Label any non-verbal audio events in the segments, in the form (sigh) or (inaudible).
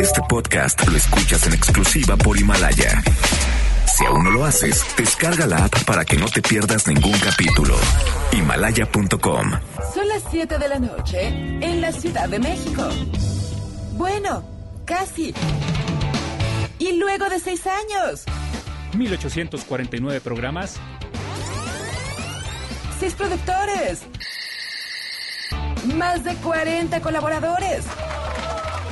Este podcast lo escuchas en exclusiva por Himalaya. Si aún no lo haces, descarga la app para que no te pierdas ningún capítulo. Himalaya.com. Son las 7 de la noche en la Ciudad de México. Bueno, casi. Y luego de seis años, 1849 programas, seis productores, más de 40 colaboradores,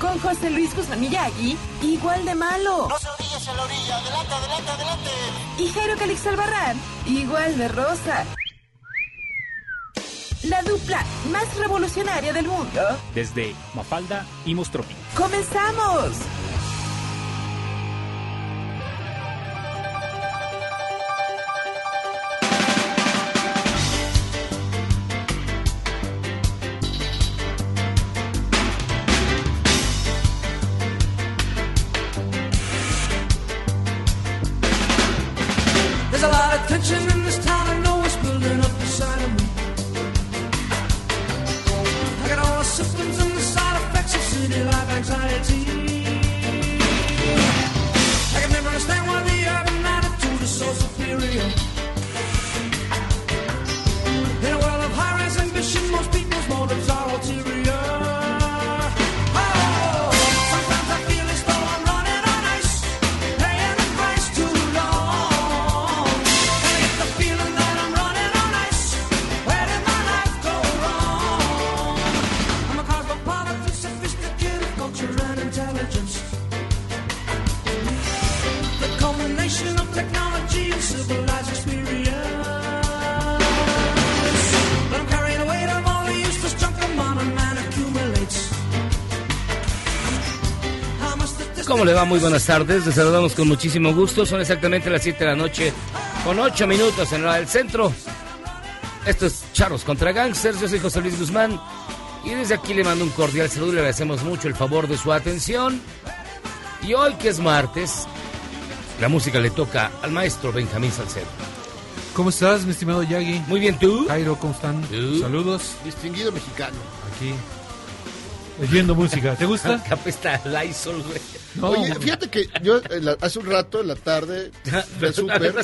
con José Luis Guzmán Miyagi, igual de malo. No se orillas en la orilla, adelante, adelante, adelante. Y Jairo Calix Albarrán, igual de rosa. La dupla más revolucionaria del mundo. desde Mafalda y Mostropi. ¡Comenzamos! Le va? Muy buenas tardes. Les saludamos con muchísimo gusto. Son exactamente las 7 de la noche con 8 minutos en la del centro. Esto es Charros contra Gangsters. Yo soy José Luis Guzmán. Y desde aquí le mando un cordial saludo y le agradecemos mucho el favor de su atención. Y hoy que es martes, la música le toca al maestro Benjamín Salcedo. ¿Cómo estás, mi estimado Yagi? Muy bien, ¿tú? Jairo, ¿cómo están? ¿Tú? Saludos. Distinguido mexicano. Aquí. Oyendo música. ¿Te gusta? (laughs) Está Lysol, güey. No, Oye, fíjate que yo la- hace un rato en la tarde fui al súper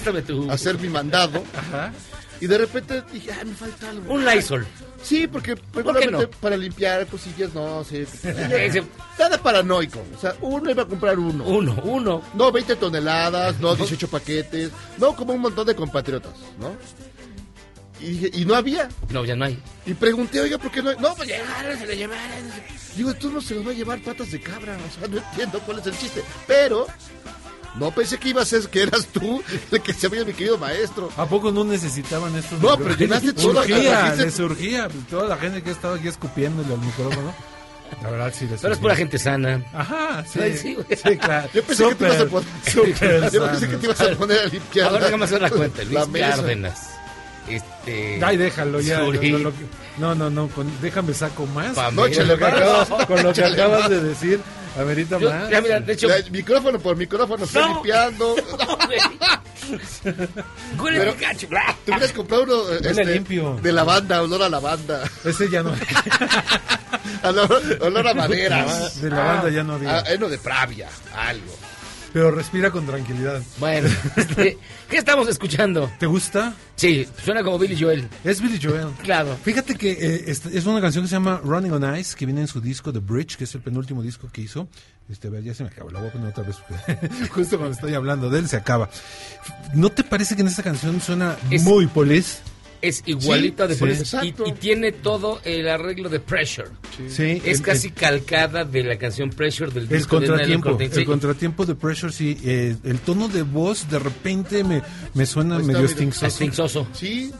a hacer mi mandado Ajá. y de repente dije, ah, me falta algo. Un Lysol. Sí, porque qué regularmente no? para limpiar cosillas, no, (laughs) sí. Nada paranoico. O sea, uno iba a comprar uno. Uno, uno. No 20 toneladas, no 18 paquetes, no como un montón de compatriotas, ¿no? Y dije, y no había. No, ya no hay. Y pregunté, oiga, ¿por qué no hay? No, pues llegaron, se lo llevaron. Digo, tú no se lo va a llevar patas de cabra. O sea, no entiendo cuál es el chiste. Pero no pensé que ibas a ser, que eras tú el (laughs) que se había mi querido maestro. ¿A poco no necesitaban estos No, micrófonos? pero llenaste todo, Surgía, les surgía. Toda la gente que estaba aquí escupiéndole al micrófono. La verdad, sí les Pero es pura gente sana. Ajá, sí. Ay, sí, güey. Sí, claro. Yo pensé, Este. Ay, déjalo ya. Lo no, no, no. con- déjame saco más. Pamela. No, lo que acabas, con lo que acabas de decir. Amerita Yo- más. ya, mira, de hecho. Micrófono por micrófono, estoy No. limpiando. (laughs) Huele Pero-. Te hubieras comprado uno Huele limpio. de lavanda, olor a lavanda. Ese ya no. (laughs) olor, olor a madera. De la banda ya no había. Ah, eh, no, de pravia, algo. Pero respira con tranquilidad. Bueno, (laughs) este, ¿qué estamos escuchando? ¿Te gusta? Sí, suena como Billy Joel. Es Billy Joel. (laughs) Claro. Fíjate que eh, es una canción que se llama Running on Ice, que viene en su disco The Bridge, que es el penúltimo disco que hizo. Este, a ver, ya se me acabó, la voy a poner otra vez. (laughs) Justo cuando estoy hablando de él se acaba. ¿No te parece que en esta canción suena Es- muy police? Es igualita de sí, Police exacto. y, y tiene todo el arreglo de Pressure. Sí. Es el- casi el- calcada de la canción Pressure del El disco de contratiempo, Cortain. el Sí. contratiempo de Pressure, sí. eh, el tono de voz de repente me, me suena medio. Sí,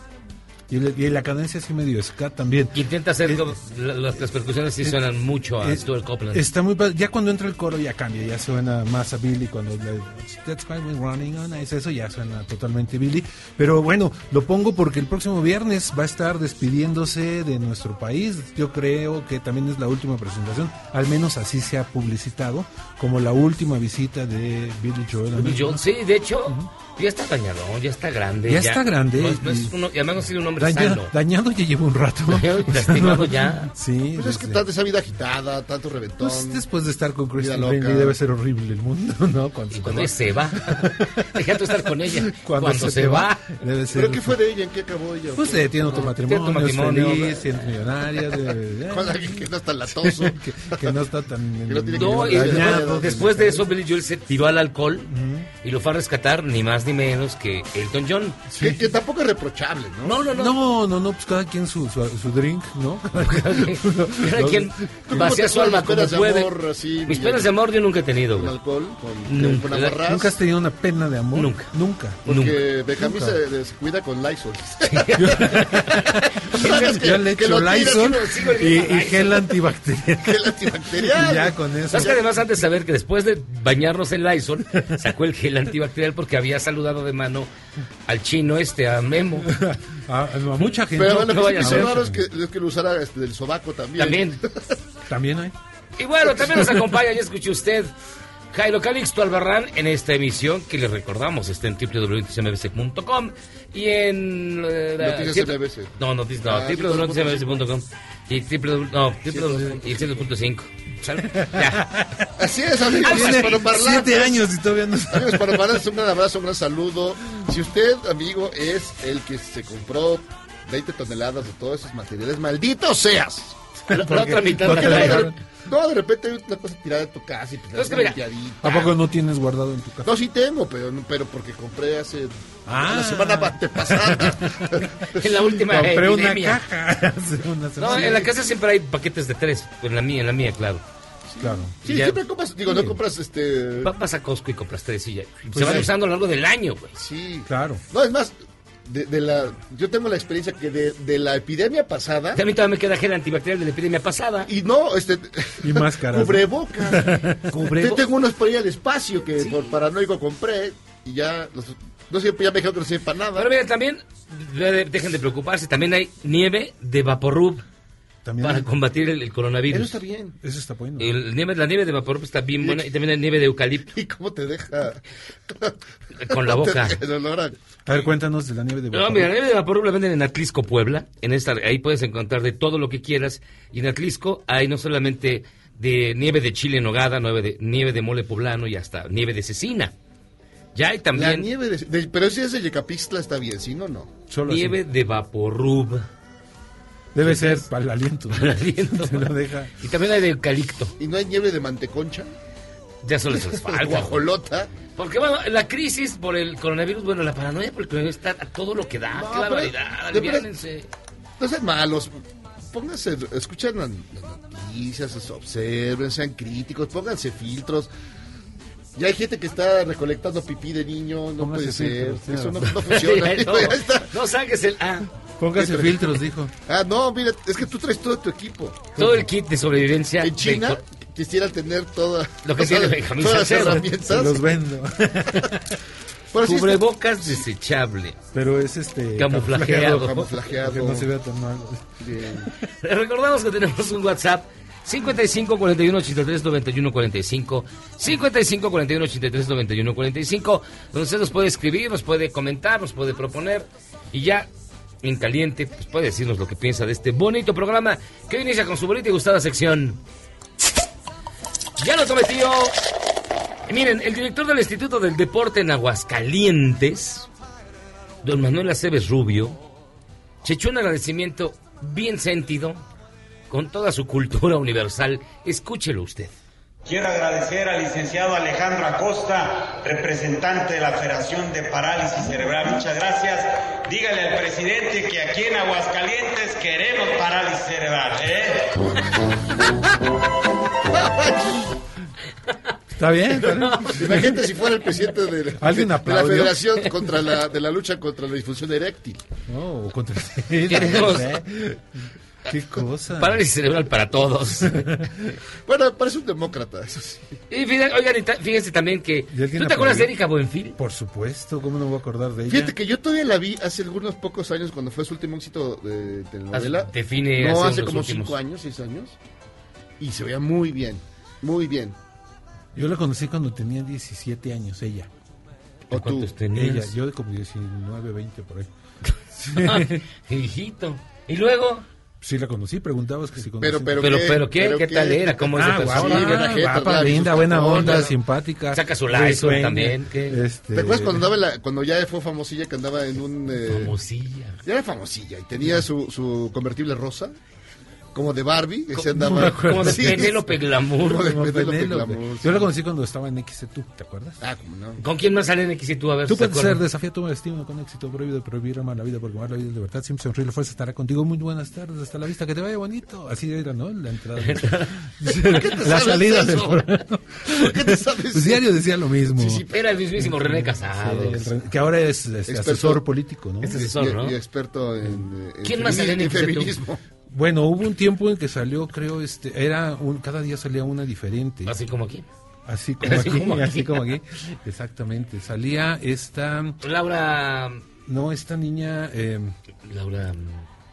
Y, el- y la cadencia así medio ska también. Intenta hacer como- las, las percusiones sí suenan mucho a Es- Stuart Copeland. Está muy. Ya cuando entra el coro ya cambia, ya suena más a Billy. Cuando le, That's why we're running on ice", eso ya suena totalmente Billy. Pero bueno, lo pongo porque el próximo viernes va a estar despidiéndose de nuestro país. Yo creo que también es la última presentación, al menos así se ha publicitado, como la última visita de Billy Joel. Billy. Joel, sí, de hecho, ya está dañado, ya está grande. Ya está grande, No es- no es uno- y además no ha sido un hombre Dañado, sano. dañado ya lleva un rato. (laughs) Lastimado (laughs) ya. Sí, Pues es que tanta esa vida agitada, tanto reventón. pues después de estar con loca. Brinkley debe ser horrible el mundo, (laughs) ¿no? Cuando, Y se cuando se va, deja tú estar con ella. Cuando, se, te va, debe ser. ¿Pero qué fue de ella? ¿En qué acabó ella? Pues eh, tiene otro matrimonio, Tiene otro matrimonio. feliz, tiene millonaria, de- Con alguien que no está latoso. que, que no está tan Que no tiene No, que- y dañado. después de eso Billy Joel se tiró al alcohol y lo fue a rescatar ni más ni menos que Elton John. que, que tampoco es reprochable, ¿no? No, no, no. No, no, no, pues cada quien su, su, su drink, ¿no? (laughs) Cada quien (laughs) ¿Tú vacía su alma como puede. amor, así, Mis penas de amor yo nunca he tenido, Con güey. alcohol, con, Nunca. con. ¿Nunca has tenido una pena de amor? Nunca. Nunca. Porque Benjamín se descuida con Lysol. (laughs) Yo le que echo Lysol y y, y gel antibacterial. Gel Y antibacterial. ya con eso. ¿Sabes que además antes de saber que después de bañarnos en Lysol, sacó el gel antibacterial porque había saludado de mano al chino este, a Memo. A, a mucha gente. Pero no lo que sí raro es que, es que lo usara este, del sobaco también. También. (laughs) También hay. Y bueno, también nos acompaña, ya escuchó usted, Jairo Calixto Albarrán en esta emisión que le recordamos está en www.mbc.com y en... eh, Noticias MBC. No, noticias, no, Ah, www.mbc.com y www, no, www, y 100.5. (laughs) Así es, amigos. Siete años y todavía no. Amigos, para parlar, un gran abrazo, un gran saludo. Si usted, amigo, es el que se compró 20 toneladas de todos esos materiales, maldito seas. La, la otra mitad la la No, de, no, de repente hay una cosa tirada en tu casa y pues limpiadita. ¿A poco no tienes guardado en tu casa? No, sí tengo, pero, pero porque compré hace Ah. la semana antepasada. (laughs) En la última Compré una epidemia. caja (laughs) hace una No, semana. en la casa siempre hay paquetes de tres. En la mía, en la mía, claro. Claro. Sí, Ya. siempre compras, digo, no compras este... Va- Vas a Costco y compras tres y ya. Pues Se van sí. usando a lo largo del año, güey. Sí. Claro. No, es más, de, de la, yo tengo la experiencia que de, de la epidemia pasada... A mí todavía me queda gel antibacterial de la epidemia pasada. Y no, este... Y máscaras. Cubrebocas. (laughs) Cubrebo- Yo tengo unos por ahí al espacio que por paranoico compré y ya... Los, no sé, ya me dijeron que no sirve para nada. Pero miren, también de- dejen de preocuparse. También hay nieve de Vaporub También para hay- combatir el, el Eso coronavirus. está bien. Eso está bueno. El nieve, la nieve de Vaporub está bien buena y también hay nieve de eucalipto (laughs) ¿Y cómo te deja? (laughs) con la ¿Cómo te boca. a- ver, cuéntanos de la nieve de No, Vaporub. mira, la nieve de Vaporub la venden en Atlisco, Puebla. En esta, ahí puedes encontrar de todo lo que quieras. Y en Atlisco hay no solamente de nieve de chile en nogada, nieve de, nieve de mole poblano y hasta nieve de cecina. Ya hay La también nieve de, de- Pero si es de Yecapixtla está bien, si no, no. Solo así. nieve de Vaporub. Debe ser para el aliento. (laughs) Para el aliento. Te lo deja. Y también hay de eucalipto. ¿Y no hay nieve de manteconcha? Ya solo les (laughs) falta. güey. Guajolota. Porque bueno, la crisis por el coronavirus, bueno, la paranoia por el coronavirus está a todo lo que da. No, qué barbaridad, aliviánense. No sean malos. Pónganse, escuchen las las noticias, observen, sean críticos, pónganse filtros. Ya hay gente que está recolectando pipí de niño, no Póngase puede ser. filtros, Eso no, no funciona. (laughs) no, no saques el A. Póngase filtros, dijo. Ah, no, mira, es que tú traes todo tu equipo. Todo el kit de sobrevivencia. En China de- quisiera tener toda, Lo que todas- tiene Benjamín todas las herramientas. los vendo. (laughs) Pero sí está- Cubrebocas desechable. Pero es este. Camuflajeado. Camuflajeado. Que no se vea tan mal. Bien. (laughs) Recordamos que tenemos un WhatsApp 55 41 83 91 45 55 41 83 91 45 donde usted nos puede escribir, nos puede comentar, nos puede proponer y ya en caliente pues puede decirnos lo que piensa de este bonito programa que inicia con su bonita y gustada sección. Ya lo cometió. Miren, el director del Instituto del Deporte en Aguascalientes, don Manuel Aceves Rubio, se un agradecimiento bien sentido con toda su cultura universal. Escúchelo usted. Quiero agradecer al licenciado Alejandro Acosta, representante de la Federación de Parálisis Cerebral. Muchas gracias. Dígale al presidente que aquí en Aguascalientes queremos parálisis cerebral. ¿eh? Está bien, está bien. Imagínate si fuera el presidente de, de- Alguien de la. Federación contra la, de la lucha contra la disfunción eréctil. (laughs) No, o contra Queremos- Qué cosa. Parálisis cerebral para todos. (laughs) Bueno, parece un demócrata, eso sí. Y fíjate, oigan, fíjense también que... ¿Y alguien ¿Tú te acuerdas de? Erika Buenfil? Por supuesto, ¿cómo no voy a acordar de ella? Fíjate que yo todavía la vi hace algunos pocos años cuando fue su último éxito de telenovela. Define No, hace como últimos. cinco años, seis años. Y se veía muy bien, muy bien. Yo la conocí cuando tenía 17 años, ella. O tú. ¿Cuántos tenías? Ella, yo de como 19, 20 por ahí. (laughs) Hijito. Y luego... Sí la conocí, preguntabas que si conocí. Pero, pero, Pero, ¿qué? pero, ¿qué? ¿Pero ¿Qué tal era? ¿Cómo es de Ah, persona? guapa, Sí, buena guapa, linda, buena onda, simpática. Saca su Risueña. Lysol también, ¿qué? Este, ¿Te acuerdas cuando, andaba en la- cuando ya fue famosilla que andaba en un... eh, Famosilla. ya era famosilla y tenía su, su convertible rosa, como de Barbie, que se andaba... Como de Sí, Penélope Glamour. Como de Como Penélope Penélope. Glamour, Yo la sí. conocí cuando estaba en XC2, ¿te acuerdas? Ah, como no. ¿Con quién más sale en X y tú? A ver, Tú ¿se puedes ser desafía tu estímulo con éxito prohibido, prohibir amar la vida, porque amar la vida es libertad. Siempre sonríe, la fuerza estará contigo. Muy buenas tardes, hasta la vista, que te vaya bonito. Así era, ¿no? La entrada. (laughs) la sabes salida del. ¿Por qué te sabes Pues diario decía lo mismo. Sí, sí, Era el mismísimo René Casado. El que ahora es este, asesor político, ¿no? Y, asesor, ¿no? y experto en, en ¿Quién más sale en en XC2? feminismo. Bueno, hubo un tiempo en que salió, creo, este, era un, cada día salía una diferente. Así como aquí. Así (laughs) como Así aquí, como aquí. así como aquí. Exactamente. Salía esta, Laura... no, esta niña, eh, Laura...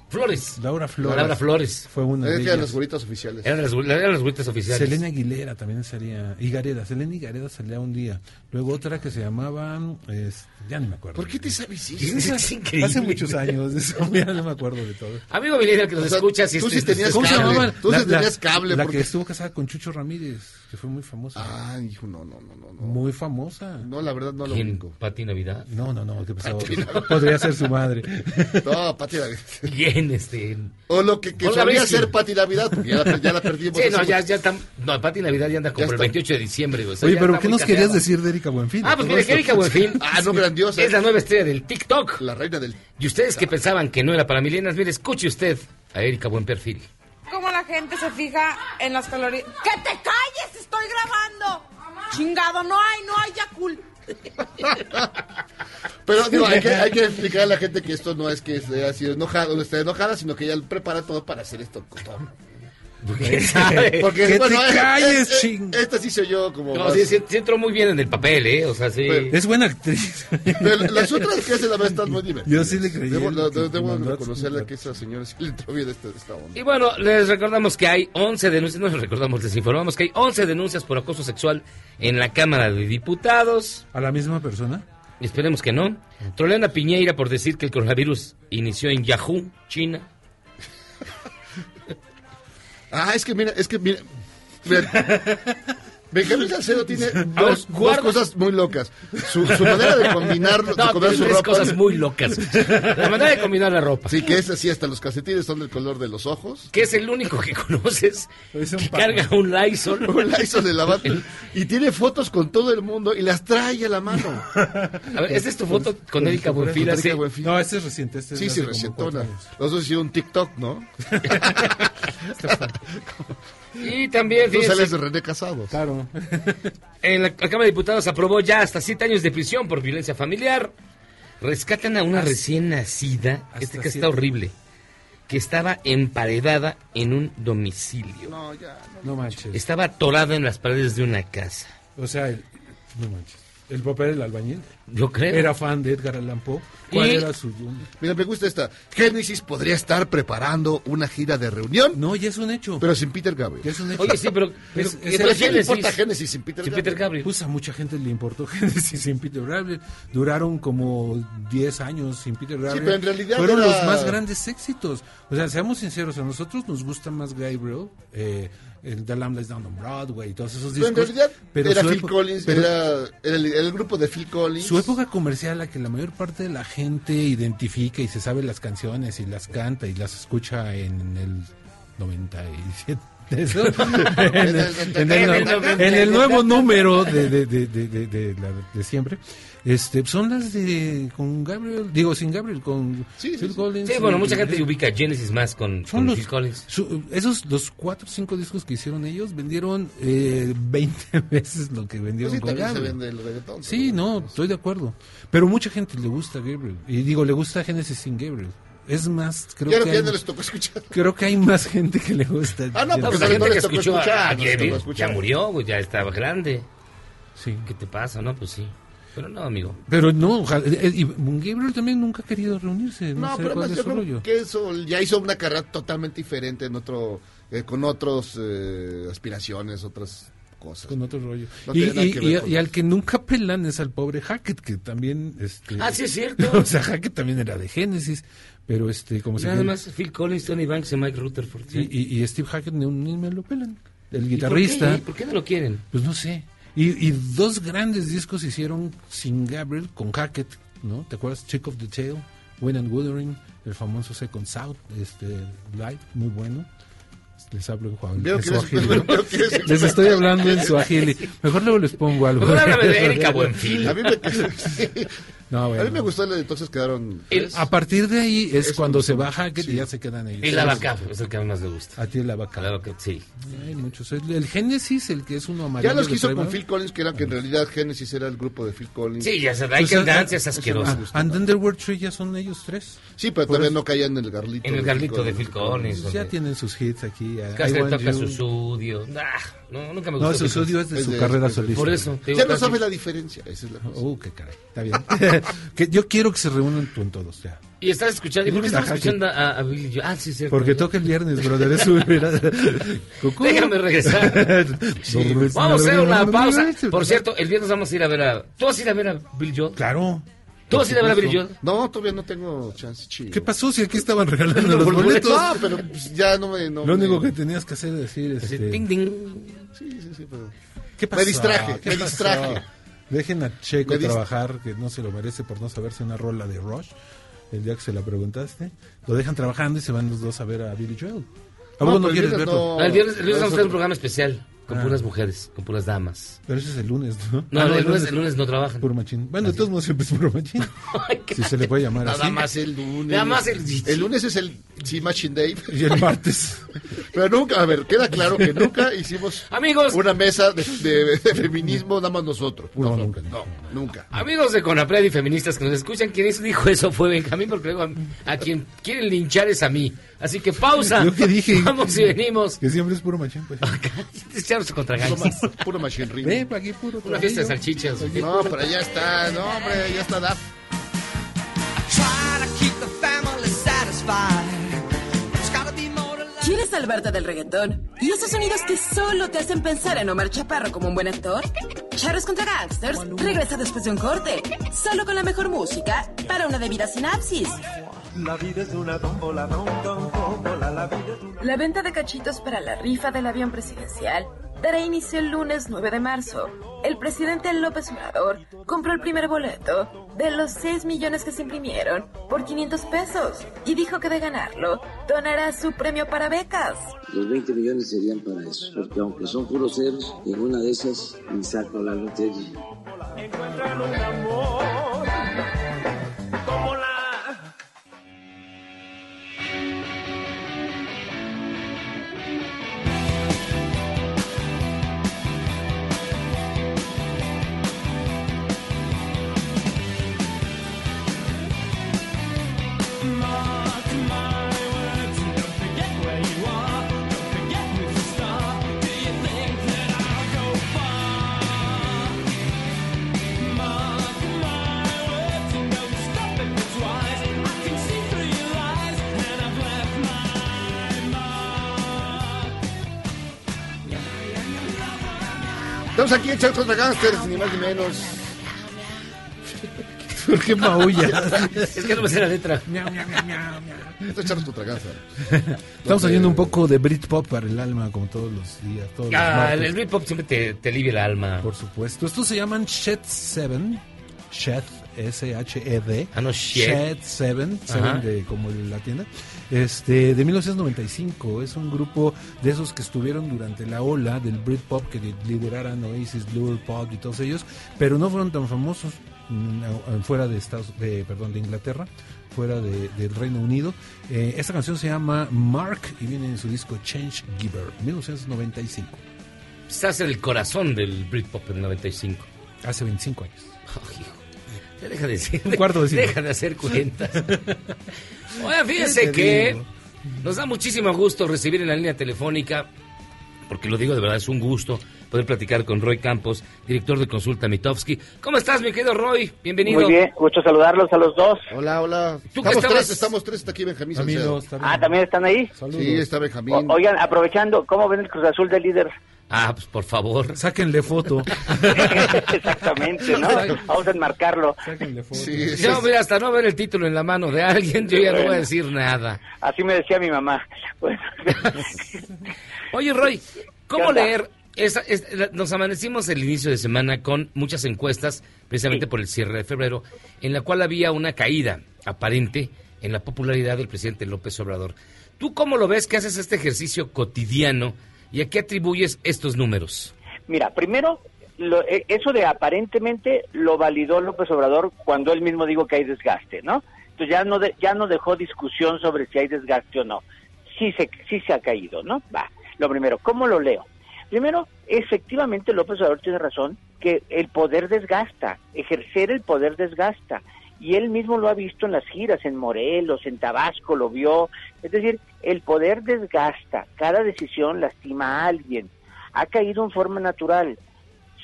Flores. Laura Flores. Laura Flores. Fue una de eran ellas. los güeritos oficiales. Eran las, eran las güeritas oficiales. Selena Aguilera también salía, y Gareda, Selena y Gareda salía un día. Luego otra que se llamaba, es- ya no me acuerdo. ¿Por qué te sabes Es- eso? es increíble. Hace muchos años, de eso ya no me acuerdo de todo. Amigo millennial que nos O sea, escucha, si tú este- sí tenías ¿Cómo se cable. llamaba? Tú sí tenías cable, La porque- que estuvo casada con Chucho Ramírez, que fue muy famosa. Ah, hijo, no, no, no, no. Muy famosa. no la verdad no lo ¿Quién? único. Pati Navidad. No, no, no, ¿qué pasó? Podría ser su madre. (laughs) No, Pati Navidad. ¿Quién? Este... O lo que, que solía ser Pati Navidad, porque ya la, ya la perdimos. Sí, no, ya, ya está... No, Pati Navidad ya anda como Ya el está. 28 de diciembre. güey. O sea, Oye, pero ¿qué nos querías decir de Erika Buenfil? Ah, pues que Erika Buenfil Ah, no, grandiosa. es la nueva estrella del TikTok. La reina del... Y ustedes que pensaban que no era para milenias, mire, escuche usted a Erika Buen Perfil. cómo la gente se fija en las calorías. ¡Que te calles! ¡Estoy grabando! Chingado, no hay, no hay Yakult. (laughs) Pero digo, hay, que, hay que explicar a la gente que esto no es que haya sido enojada, no esté enojada, sino que ella prepara todo para hacer esto. con todo. (laughs) Porque, Que bueno, te eh, calles, eh, ching. Esta sí soy yo como... No, sí, sí, sí entró muy bien en el papel, ¿eh? O sea, sí. Pero- Es buena actriz. Pero las otras que hace la verdad están muy divertidas. Yo sí le creí Debo, lo- que debo reconocerle que esa señora sí le entró bien esta, esta onda. Y bueno, les recordamos que hay 11 denuncias, no les recordamos, les informamos que hay 11 denuncias por acoso sexual en la Cámara de Diputados. ¿A la misma persona? Esperemos que no. Trolean a Piñeira por decir que el coronavirus inició en Yahoo, China. Ah, es que mira, es que mira. (laughs) Benjamín Salcedo tiene (laughs) dos, cosas muy locas. Su, su manera de combinar, (laughs) de No, combinar tiene su tres ropa. cosas muy locas. La manera de combinar la ropa. Sí, que es así, hasta los calcetines son del color de los ojos. Que es el único que conoces Es un que carga un Lysol. (laughs) Un Lysol de lavando. Y tiene fotos con todo el mundo y las trae a la mano. A ver, esta es tu foto con Erika Buenfil Con hace... Erika Buenfil. No, este es reciente. Este es Sí, de sí, recientona. Los dos hicieron un TikTok, ¿no? Y también, Tú fíjense, sales de René Casado. Claro. en la, la Cámara de Diputados aprobó ya hasta siete años de prisión por violencia familiar. Rescatan a una recién nacida, este que está horrible, que estaba emparedada en un domicilio. No, ya. No manches. Estaba atorada en las paredes de una casa. O sea, no manches. El papel del albañil Yo creo. era fan de Edgar Allan Poe. ¿Cuál Y- era su...? Mira, me gusta esta. Génesis podría estar preparando una gira de reunión, No, ya es un hecho. pero sin Peter Gabriel. Ya es un hecho. Oye, sí, pero... (laughs) pero Es- es ¿qué el- tal ¿Pero a quién le Génesis? importa Génesis sin Peter Sí, Gabriel? Peter Gabriel. Pues a mucha gente le importó (laughs) Genesis sin Peter Gabriel. Duraron como 10 años sin Peter Gabriel. pero en realidad Fueron era- los más grandes éxitos. O sea, seamos sinceros, a nosotros nos gusta más Gabriel, eh, el The Lamb Lies Down on Broadway y todos esos Pero discos. en realidad era su Phil época- Collins, pero era, era el, el grupo de Phil Collins. Su época comercial, la que la mayor parte de la gente identifica y se sabe las canciones y las canta y las escucha en el 97. Eso. (laughs) en, el, en el- en el nuevo número de, de, de, de, de- de la de siempre. Este, son las de con Gabriel, digo sin Gabriel, con Sí, sí, Phil sí. Collins. Sí, bueno, mucha gente ubica Genesis más con, son con los, Phil Collins. su- esos los cuatro o cinco discos que hicieron ellos vendieron eh, 20 (laughs) veces lo que Pues vendieron sí, con se Gabriel. vende el reggaetón. Sí, no, estoy de acuerdo. Pero mucha gente le gusta Gabriel. Y digo, le gusta Genesis sin Gabriel. Es más, creo Ya que ya hay, no les tocó escuchar. creo que hay más gente que le gusta. Ah, no, pues la no gente que escuchó escuchar, a no tocó Gabriel ya murió, pues ya estaba grande. Sí. ¿Qué te pasa, no? Pues sí. Pero no, amigo. Pero no, ojalá- eh, y Gabriel también nunca ha querido reunirse. No, No, sé pero cuál además es yo su creo rollo. que eso ya hizo una carrera totalmente diferente en otro, eh, con otros eh, aspiraciones, otras cosas. Con otro rollo. No y, y- y- con y al que nunca pelan es al pobre Hackett, que también... Este, Ah, sí, es (laughs) cierto. o sea, Hackett también era de Génesis, pero este, como se más Phil Collins, Tony Banks y Mike Rutherford. Y, ¿sí? y- y Steve Hackett ni, ni me lo pelan. El ¿Y por guitarrista, qué? ¿Por qué no lo quieren? pues no sé. Y, y dos grandes discos hicieron sin Gabriel, con Hackett, ¿no? ¿Te acuerdas? Chick of the Tail, Win and Wuthering, el famoso Second South, este, live, muy bueno. Les hablo en, Juan, en (laughs) Les estoy hablando en Swahili. Mejor luego les pongo algo. Mejor háblame de Erika Buenfil. A mí me, (laughs) No, bueno. a mí me gustó, el- entonces quedaron... El-. A partir de ahí es, Es cuando se Hackett y sí. ya se quedan ellos. El Abacaf es el que a mí más me gusta. A ti la vaca. El sí. Hay muchos. El, el Génesis, el que es uno amarillo. Ya los que de hizo con Trevor. Phil Collins, que era que en realidad Genesis era el grupo de Phil Collins. Sí, ya se Like ah, and Dance es asqueroso. Ah, and Underworld Tree ya son ellos tres. Sí, pero todavía no caían en el garlito. En el de garlito de Phil Collins. Ya tienen sus hits aquí. le Want toca su estudio. No, nunca me gustó. No, su estudio es de Es su de- carrera es de- solista. Por eso. Ya no sabes la diferencia, esa es la cosa. Uh, qué caray. Está bien. (laughs) (laughs) que yo quiero que se reúnan con todos ya. Y estás escuchando. ¿Y por qué Ajá, escuchando a, a Billy Joel? Ah, sí, cierto. Porque toca el viernes, brother. Es. (laughs) Déjame regresar. (laughs) Vamos a hacer una pausa. Por cierto, el viernes vamos a ir a ver a. ¿Tú vas a ir a ver a Bill Joel? Claro. ¿Tú vas a ir a ver a Billy Joel? No, todavía no tengo chance, chido. ¿Qué pasó si aquí estaban regalando los boletos? No, pero pues, ya no me... No Lo me- único que tenías que hacer es decir... Este, ding, ding. Sí, sí, sí, pero... ¿Qué Me distraje, ¿Qué me pasó? distraje. Dejen a Checo trabajar, que no se lo merece por no saberse una rola de Rush. El día que se la preguntaste. Lo dejan trabajando y se van los dos a ver a Billy Joel. ¿A no, pero el quieres viernes verlo? no. No, el viernes, el viernes no, vamos a hacer un programa especial con Ah. puras mujeres, con puras damas. Pero ese es el lunes, ¿no? No, Ah, el, lunes, el lunes no trabajan. Puro machín. Bueno, de todos modos siempre es puro machín. (laughs) Ay, Si se le puede llamar Nada así. más el lunes. Nada más el- El lunes es el Sí Machine Day. Y el martes. (laughs) Pero nunca, a ver, queda claro que nunca hicimos Amigos, una mesa de, de- de feminismo nada más nosotros. No, Nosotros. nunca. No, nunca. amigos de Conapred y feministas que nos escuchan, quien dijo eso fue Benjamín, porque luego a, a quien quieren linchar es a mí. Así que pausa. Yo que dije. Vamos y venimos. Que siempre es puro machín, pues. Echarnos contra Puro, ma- puro machinería. Ve, pa' aquí puro Una fiesta de salchichas. No, pero ya está, no, hombre, ya está DAF. ¿Quieres salvarte del reggaetón? ¿Y esos sonidos que solo te hacen pensar en Omar Chaparro como un buen actor? Charros contra Gangsters regresa después de un corte, solo con la mejor música para una debida sinapsis. La venta de cachitos para la rifa del avión presidencial dará inicio el lunes 9 de marzo. El presidente López Obrador compró el primer boleto de los 6 millones que se imprimieron por 500 pesos y dijo que de ganarlo donará su premio para becas. Los 20 millones serían para eso, porque aunque son puros ceros, en una de esas me saco la lotería. Estamos aquí en Charros contra Gangsters, ni más ni menos. (laughs) ¿Por qué maulla? (laughs) Es que no me sé la letra. Esto es Charros contra Gangsters. Estamos oyendo un poco de Britpop para el alma, como todos los días. Todos los Ah, martes. el Britpop siempre te, te alivia el alma. Por supuesto. Estos se llaman Shed 7. Shed S-H-E-D. Ah, no, Shed. Shed 7, Ajá. de, como la tienda. Este, de 1995. Es un grupo de esos que estuvieron durante la ola del Britpop que lideraran Oasis, Blur, Pop y todos ellos, pero no fueron tan famosos mm, fuera de Estados, de, perdón, de Inglaterra, fuera de- del Reino Unido. Eh, esta canción se llama Mark y viene en su disco Change Giver, 1995. Estás en el corazón del Britpop en 95. Hace 25 años. Oh, hijo. Ya deja de decir. Un cuarto de siglo. Deja de hacer cuentas. (laughs) Oye, fíjense ¿Qué te que digo? nos da muchísimo gusto recibir en la línea telefónica, porque lo digo de verdad, es un gusto poder platicar con Roy Campos, director de Consulta Mitofsky. ¿Cómo estás, mi querido Roy? Bienvenido. Muy bien, gusto saludarlos a los dos. Hola, hola. Tú Estamos estabas- tres, estamos tres. Está aquí Benjamín Salcedo. Amigos. Ah, ¿también están ahí? Sí, está Benjamín. O- oigan, aprovechando, ¿cómo ven el Cruz Azul del líder? Ah, pues por favor. Sáquenle foto. (laughs) Exactamente, ¿no? Vamos a enmarcarlo. Sáquenle foto. Sí, sí, Yo, sí. mira, hasta no ver el título en la mano de alguien, yo ya no voy a decir nada. Así me decía mi mamá. Bueno, (laughs) Oye, Roy, ¿cómo leer? esa- es- nos amanecimos el inicio de semana con muchas encuestas, precisamente Sí. por el cierre de febrero, en la cual había una caída aparente en la popularidad del presidente López Obrador. ¿Tú cómo lo ves que haces este ejercicio cotidiano y a qué atribuyes estos números? Mira, primero, lo- eh, eso de aparentemente lo validó López Obrador cuando él mismo dijo que hay desgaste, ¿no? Entonces ya no de- ya no dejó discusión sobre si hay desgaste o no. Sí se sí se ha caído, ¿no? Va. Lo primero, ¿cómo lo leo? Primero, efectivamente López Obrador tiene razón que el poder desgasta, ejercer el poder desgasta. Y él mismo lo ha visto en las giras, en Morelos, en Tabasco, lo vio. Es decir, el poder desgasta, cada decisión lastima a alguien. Ha caído en forma natural.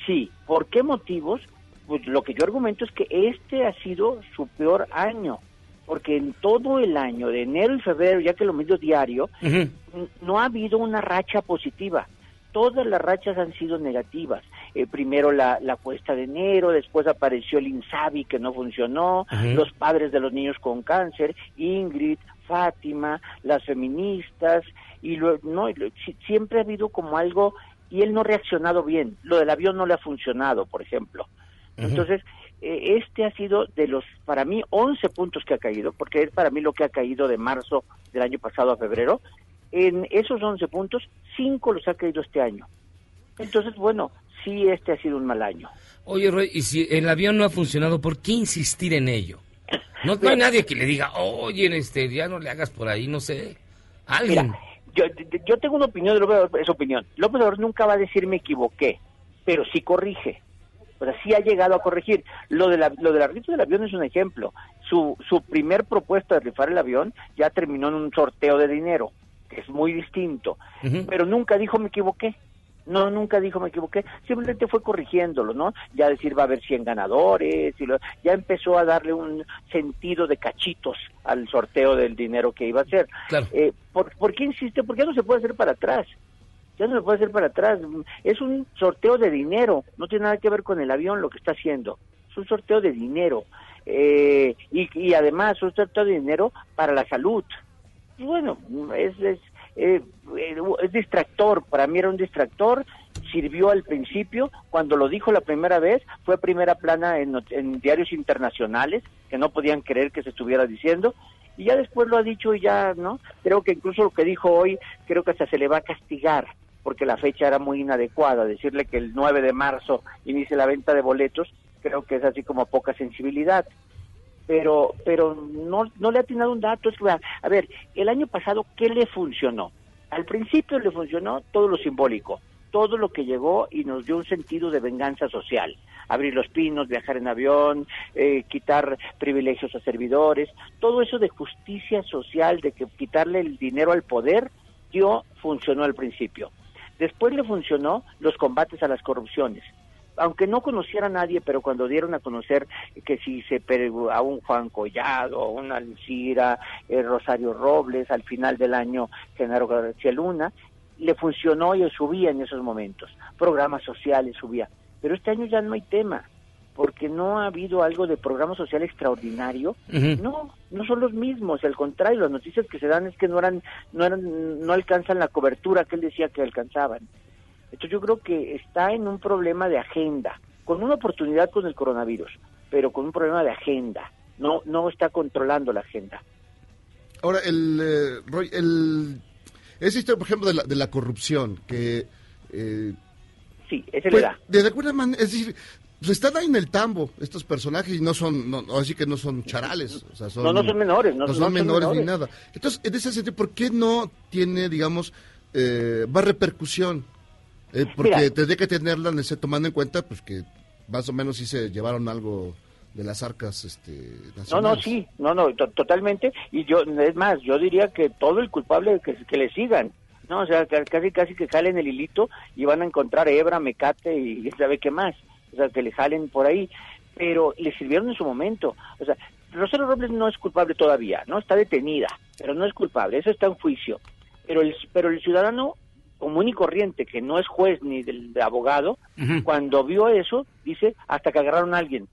Sí, ¿por qué motivos? Pues lo que yo argumento es que este ha sido su peor año, porque en todo el año, de enero y febrero, ya que lo mido diario, no ha habido una racha positiva. Todas las rachas han sido negativas. Eh, primero la, la cuesta de enero, después apareció el Insabi que no funcionó, los padres de los niños con cáncer, Ingrid, Fátima, las feministas, y lo- no, siempre ha habido como algo, y él no ha reaccionado bien. Lo del avión no le ha funcionado, por ejemplo. Entonces, eh, este ha sido de los, para mí, 11 puntos que ha caído, porque es para mí lo que ha caído de marzo del año pasado a febrero. En esos 11 puntos, 5 los ha caído este año. Entonces, bueno, sí, este ha sido un mal año. Oye, Roy, y si el avión no ha funcionado, ¿por qué insistir en ello? No, no hay nadie que le diga, oye, este, ya no le hagas por ahí, no sé. Alguien. Mira, yo, yo tengo una opinión de López Obrador, esa opinión. López Obrador nunca va a decir me equivoqué, pero sí corrige. O sea, sí ha llegado a corregir. Lo de la, lo de la rifa del avión es un ejemplo. Su, su primer propuesta de rifar el avión ya terminó en un sorteo de dinero, que es muy distinto. Pero nunca dijo me equivoqué. No, nunca dijo me equivoqué. Simplemente fue corrigiéndolo, ¿no? Ya decir va a haber 100 ganadores. y lo- ya empezó a darle un sentido de cachitos al sorteo del dinero que iba a hacer. Claro. Eh, ¿por, ¿Por qué insiste? Porque ya no se puede hacer para atrás. Ya no se puede hacer para atrás. Es un sorteo de dinero. No tiene nada que ver con el avión lo que está haciendo. Es un sorteo de dinero. Eh, y, y además un sorteo de dinero para la salud. Y bueno, es, es, eh, eh, es distractor. Para mí era un distractor. Sirvió al principio. Cuando lo dijo la primera vez, fue primera plana en, diarios internacionales que no podían creer que se estuviera diciendo y ya después lo ha dicho y ya, ¿no? Creo que incluso lo que dijo hoy, creo que hasta se le va a castigar, porque la fecha era muy inadecuada, decirle que el 9 de marzo inicie la venta de boletos, creo que es así como poca sensibilidad. Pero pero no, no le ha atinado un dato, es que, a ver, el año pasado, ¿qué le funcionó? Al principio le funcionó todo lo simbólico, todo lo que llegó y nos dio un sentido de venganza social. Abrir los pinos, viajar en avión, eh, quitar privilegios a servidores, todo eso de justicia social, de que quitarle el dinero al poder, dio, funcionó al principio. Después le funcionó los combates a las corrupciones. Aunque no conociera a nadie, pero cuando dieron a conocer que si se a un Juan Collado, a una Alcira, eh, Rosario Robles, al final del año Genaro García Luna, le funcionó y subía en esos momentos. Programas sociales subía. Pero este año ya no hay tema, porque no ha habido algo de programa social extraordinario. No, no son los mismos, al contrario, las noticias que se dan es que no eran, no eran, no alcanzan la cobertura que él decía que alcanzaban. Entonces yo creo que está en un problema de agenda, con una oportunidad con el coronavirus. pero con un problema de agenda. No, no está controlando la agenda. Ahora, el, eh, Roy, el, esa historia, por ejemplo, de la, de la corrupción, que... eh, Sí, ese pues, le da. de alguna manera, es decir, pues están ahí en el tambo estos personajes y no son, no, así que no son charales. O sea, son, No, no son menores, no- son, no son menores, ni menores. nada. Entonces, en ese sentido, ¿por qué no tiene, digamos, eh, más repercusión? Eh, porque Mira. tendría que tenerla, tomando en cuenta, pues que más o menos sí se llevaron algo de las arcas este, No, nacionales. no, sí, no, no, to- totalmente. Y yo, es más, yo diría que todo el culpable que, que le sigan. No, o sea, ca- casi casi que jalen el hilito y van a encontrar hebra, mecate y sabe qué más. O sea, que le jalen por ahí. Pero le sirvieron en su momento. O sea, Rosario Robles no es culpable todavía, ¿no? Está detenida, pero no es culpable. Eso está en juicio. Pero el, pero el ciudadano común y corriente, que no es juez ni del de abogado, cuando vio eso, dice, hasta que agarraron a alguien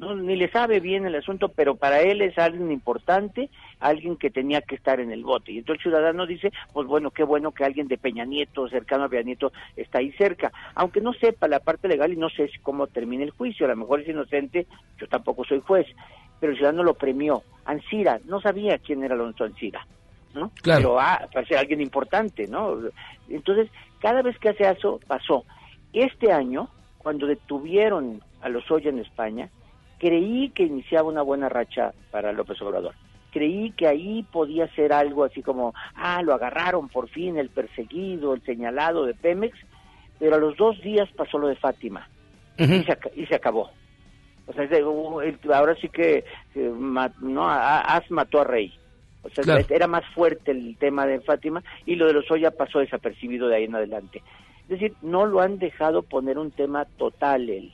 no, ni le sabe bien el asunto, pero para él es alguien importante, alguien que tenía que estar en el bote. Y entonces el ciudadano dice, pues bueno, qué bueno que alguien de Peña Nieto, cercano a Peña Nieto, está ahí cerca. Aunque no sepa la parte legal y no sé cómo termina el juicio, a lo mejor es inocente, yo tampoco soy juez, pero el ciudadano lo premió. Ansira, no sabía quién era Alonso Ansira, ¿no? Claro. Pero ah, parece alguien importante, ¿no? Entonces, cada vez que hace eso, pasó. Este año, cuando detuvieron a Lozoya en España, creí que iniciaba una buena racha para López Obrador. Creí que ahí podía ser algo así como, ah, lo agarraron por fin, el perseguido, el señalado de Pemex, pero a los dos días pasó lo de Fátima y, se, y se acabó. O sea, uh, ahora sí que eh, no, As mató a Rey. O sea, Claro. era más fuerte el tema de Fátima y lo de los Oya pasó desapercibido de ahí en adelante. Es decir, no lo han dejado poner un tema total él.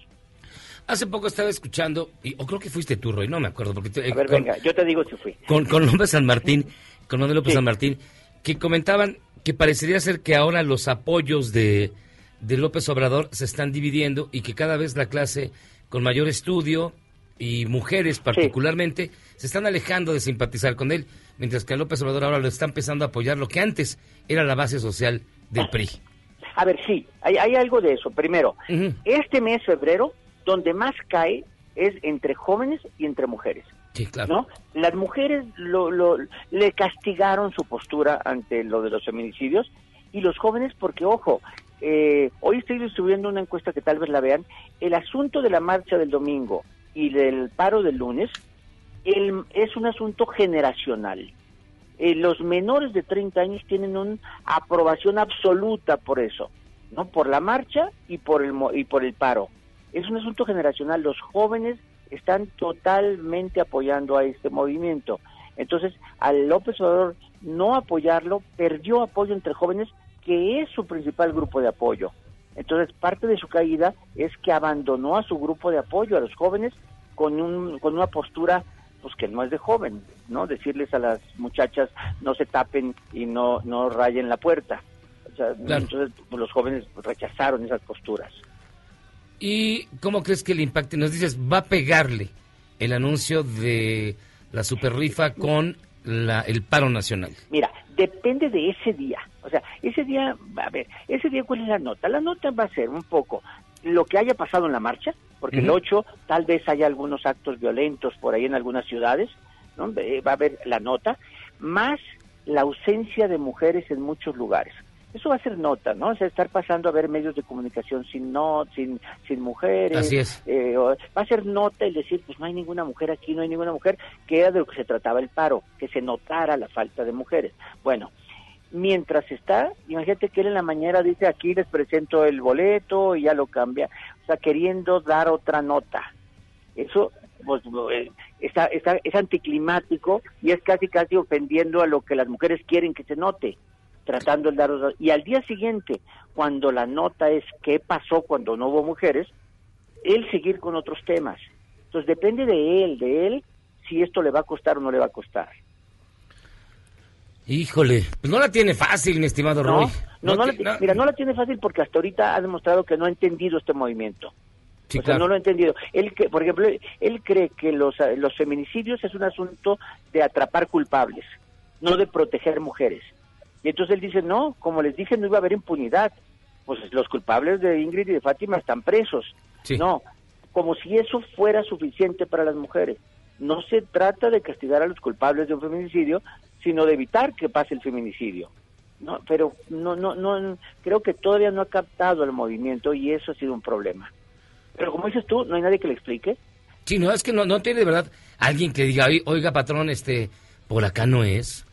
Hace poco estaba escuchando, y, o creo que fuiste tú, Roy, no me acuerdo. Porque te- A ver, con- venga, yo te digo si fui. con, con López San Martín, con Manuel López Sí. San Martín, que comentaban que parecería ser que ahora los apoyos de, de López Obrador se están dividiendo y que cada vez la clase con mayor estudio y mujeres particularmente se están alejando de simpatizar con él, mientras que a López Obrador ahora lo está empezando a apoyar lo que antes era la base social del PRI. A ver, sí, hay, hay algo de eso. Primero, este mes, febrero, donde más cae es entre jóvenes y entre mujeres. Sí, claro. ¿no? Las mujeres lo, lo- le castigaron su postura ante lo de los feminicidios y los jóvenes porque, ojo, eh, hoy estoy distribuyendo una encuesta que tal vez la vean, el asunto de la marcha del domingo y del paro del lunes el- es un asunto generacional. Eh, los menores de 30 años tienen una aprobación absoluta por eso, no por la marcha y por el y por el paro. Es un asunto generacional. Los jóvenes están totalmente apoyando a este movimiento. Entonces, al López Obrador no apoyarlo, perdió apoyo entre jóvenes, que es su principal grupo de apoyo. Entonces, parte de su caída es que abandonó a su grupo de apoyo, a los jóvenes, con, un, con una postura pues que no es de joven, ¿no? Decirles a las muchachas no se tapen y no, no rayen la puerta. O sea, Claro. entonces pues, los jóvenes rechazaron esas posturas. ¿Y cómo crees que le impacte? Nos dices, va a pegarle el anuncio de la super rifa con la, el paro nacional. Mira, depende de ese día. O sea, ese día, a ver, ese día, ¿cuál es la nota? La nota va a ser un poco lo que haya pasado en la marcha, porque el Ujú. 8 tal vez haya algunos actos violentos por ahí en algunas ciudades, ¿no? Va a haber la nota, más la ausencia de mujeres en muchos lugares. Eso va a ser nota, ¿no? O sea, estar pasando a ver medios de comunicación sin no, sin, sin mujeres. Así es. Eh, va a ser nota el decir, pues no hay ninguna mujer aquí, no hay ninguna mujer, que era de lo que se trataba el paro, que se notara la falta de mujeres. Bueno, mientras está, imagínate que él en la mañana dice, aquí les presento el boleto y ya lo cambia, o sea, queriendo dar otra nota. Eso pues, eh, está, está- es anticlimático y es casi casi ofendiendo a lo que las mujeres quieren que se note, tratando de dar otra- Y al día siguiente, cuando la nota es qué pasó cuando no hubo mujeres, él seguir con otros temas. Entonces depende de él, de él, si esto le va a costar o no le va a costar. Híjole, pues no la tiene fácil, mi estimado No, Roy. no, no la mira, no la tiene fácil porque hasta ahorita ha demostrado que no ha entendido este movimiento. Sí, o sea, claro. no lo ha entendido. Él, que, por ejemplo, él cree que los, los feminicidios es un asunto de atrapar culpables, no de proteger mujeres. Y entonces él dice, no, como les dije, no iba a haber impunidad. Pues los culpables de Ingrid y de Fátima están presos. Sí. No, como si eso fuera suficiente para las mujeres. No se trata de castigar a los culpables de un feminicidio, sino de evitar que pase el feminicidio. No, pero no, no, no, creo que todavía no ha captado el movimiento y eso ha sido un problema. Pero como dices tú, no hay nadie que le explique. Sí, no, es que no, no tiene de verdad alguien que diga, "Oy- oiga, patrón, este, por acá no es.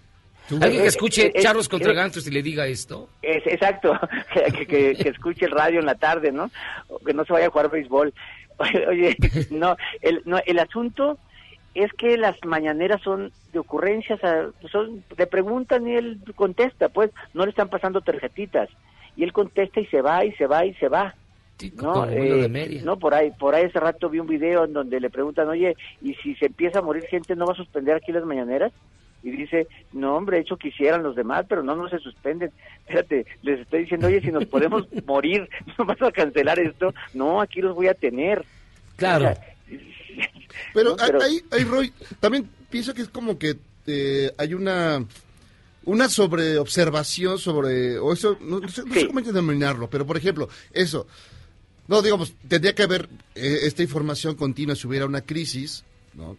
Alguien que Eh, escuche eh, charros contra eh, gangsters y le diga esto. Es, exacto, (laughs) que, que- que escuche el radio en la tarde, ¿no? O que no se vaya a jugar béisbol. (laughs) Oye, oye, no, el, no, el asunto es que las mañaneras son de ocurrencias, son, le preguntan y él contesta, pues no le están pasando tarjetitas. Y él contesta y se va, y se va, y se va. ¿no? de Eh, no, por ahí, por ahí hace rato vi un video en donde le preguntan, oye, ¿y si se empieza a morir gente, no va a suspender aquí las mañaneras? Y dice, no, hombre, hecho quisieran los demás, pero no, no se suspenden. (laughs) Espérate, les estoy diciendo, oye, si nos podemos (laughs) morir, (laughs) ¿no vas a cancelar esto? No, aquí los voy a tener. Claro. O sea, Pero, No, pero- ahí, ahí, Roy, también pienso que es como que eh, hay una una sobreobservación sobre, o eso, no, no sé, no sé cómo denominarlo, pero por ejemplo, eso, no, digamos, tendría que haber eh, esta información continua si hubiera una crisis, ¿no?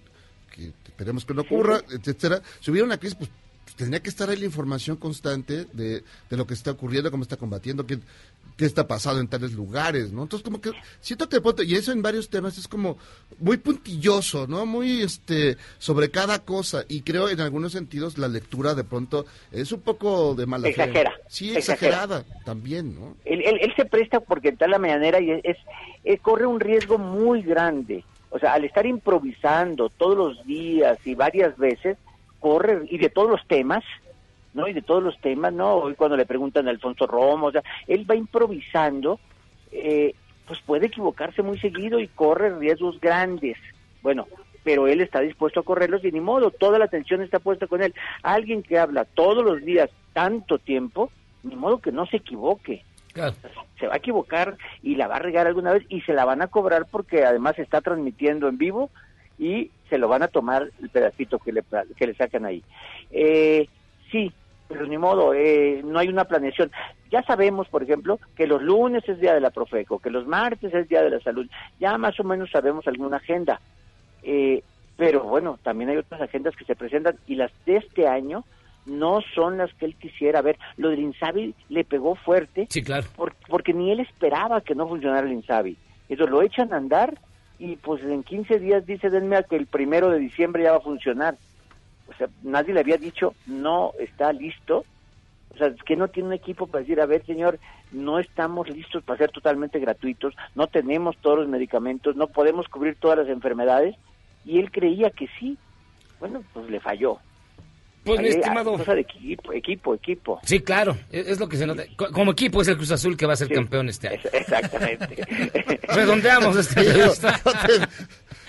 Que esperemos que no ocurra, etcétera. Si hubiera una crisis, pues pues, tendría que estar ahí la información constante de, de lo que está ocurriendo, cómo está combatiendo, qué, qué está pasando en tales lugares, ¿no? Entonces, como que siento que, de pronto- y eso en varios temas es como muy puntilloso, ¿no? Muy, este, sobre cada cosa, y creo en algunos sentidos la lectura de pronto es un poco de mala fe. Exagera, Sí, exagera. exagerada también, ¿no? él, él- él se presta porque está la mañanera y es, es- corre un riesgo muy grande. O sea, al estar improvisando todos los días y varias veces, corre, y de todos los temas, ¿no? Y de todos los temas, ¿no? Hoy cuando le preguntan a Alfonso Romo, o sea, él va improvisando, eh, pues puede equivocarse muy seguido y corre riesgos grandes. Bueno, pero él está dispuesto a correrlos y ni modo, toda la atención está puesta con él. Alguien que habla todos los días tanto tiempo, ni modo que no se equivoque. Se va a equivocar y la va a regar alguna vez y se la van a cobrar porque además está transmitiendo en vivo y se lo van a tomar el pedacito que le, que le sacan ahí. Eh, sí, pero ni modo, eh, no hay una planeación. Ya sabemos, por ejemplo, que los lunes es día de la Profeco, que los martes es día de la salud. Ya más o menos sabemos alguna agenda. Eh, pero bueno, también hay otras agendas que se presentan y las de este año no son las que él quisiera ver. Lo del Insabi le pegó fuerte. Sí, claro. por- porque ni él esperaba que no funcionara el Insabi. Eso lo echan a andar y pues en 15 días dice denme a que el primero de diciembre ya va a funcionar. O sea, nadie le había dicho no está listo. O sea, es que no tiene un equipo para decir, a ver, señor, no estamos listos para ser totalmente gratuitos, no tenemos todos los medicamentos, no podemos cubrir todas las enfermedades. Y él creía que sí. Bueno, pues le falló. Pues, mi estimado- cosa de equipo, equipo, equipo. Sí, claro, es, es lo que se nota. Co- Como equipo es el Cruz Azul que va a ser campeón este año. Exactamente. (laughs) Redondeamos esta (laughs) Yo- entrevista.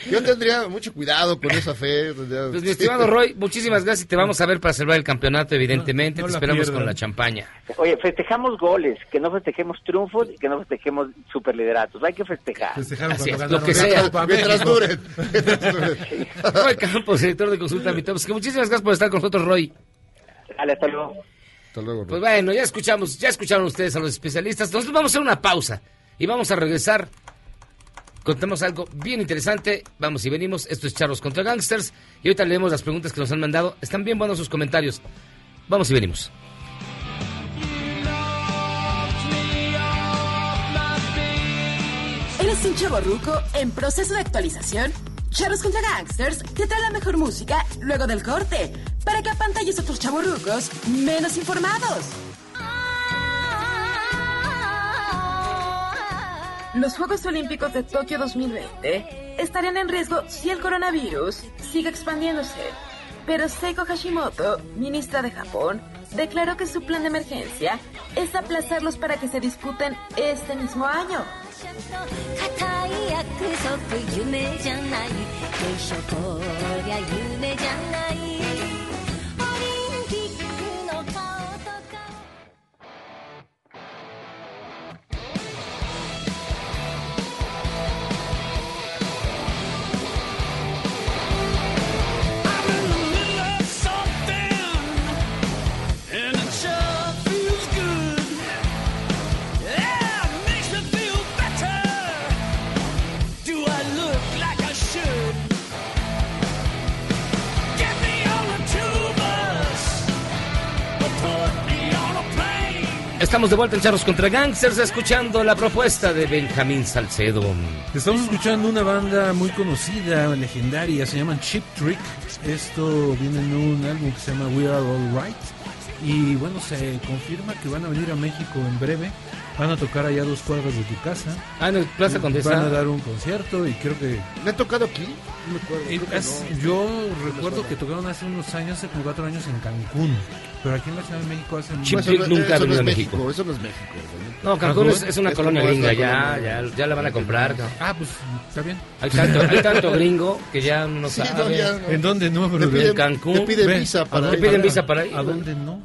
Yo tendría mucho cuidado con esa fe. Pues mi estimado Roy, muchísimas gracias y te vamos a ver para celebrar el campeonato, evidentemente. No te esperamos con la champaña. Oye, festejamos goles, que no festejemos triunfos y que no festejemos superlideratos. Hay que festejar. Así es, lo que sea. Mientras duren. (laughs) Roy Campos, director de Consulta Mitovsky. Muchísimas gracias por estar con nosotros, Roy. Dale, hasta luego. Hasta luego. Pues bueno, ya escuchamos, ya escucharon ustedes a los especialistas. Nosotros vamos a hacer una pausa y vamos a regresar. Contamos algo bien interesante. Vamos y venimos. Esto es Charlos contra Gangsters. Y ahorita leemos las preguntas que nos han mandado. Están bien buenos sus comentarios. Vamos y venimos. ¿Eres un chavo en proceso de actualización? Charros contra Gangsters te trae la mejor música luego del corte para que apantalles a otros chavos rucos menos informados. Los Juegos Olímpicos de Tokio 2020 estarían en riesgo si el coronavirus sigue expandiéndose. Pero Seiko Hashimoto, ministra de Japón, declaró que su plan de emergencia es aplazarlos para que se disputen este mismo año. De vuelta en Charros contra Gangsters escuchando la propuesta de Benjamín Salcedo. Estamos escuchando una banda muy conocida, legendaria, se llaman Chip Trick. Esto viene en un álbum que se llama We Are All Right. Y bueno, se confirma que van a venir a México en breve. Van a tocar allá a dos cuadras de tu casa. Ah, en el Plaza Condesa. Van a dar un concierto y creo que... ¿Me ha tocado aquí? No me acuerdo. Creo que es- no. Yo recuerdo que tocaron hace unos años, hace como cuatro años en Cancún. Pero aquí en la Ciudad de México hace Trick no- nunca ha eso no venido es a México. Eso no es México. ¿verdad? No, Cancún es, es una Es colonia gringa, ya, ya, ya la van a comprar. Ah, pues está bien. Hay tanto, hay tanto gringo que ya no Sí, sabe. no, ya no. ¿En dónde no, Te brother? piden, En Cancún. te piden visa ¿a para ir. piden visa para ir? ¿A dónde no?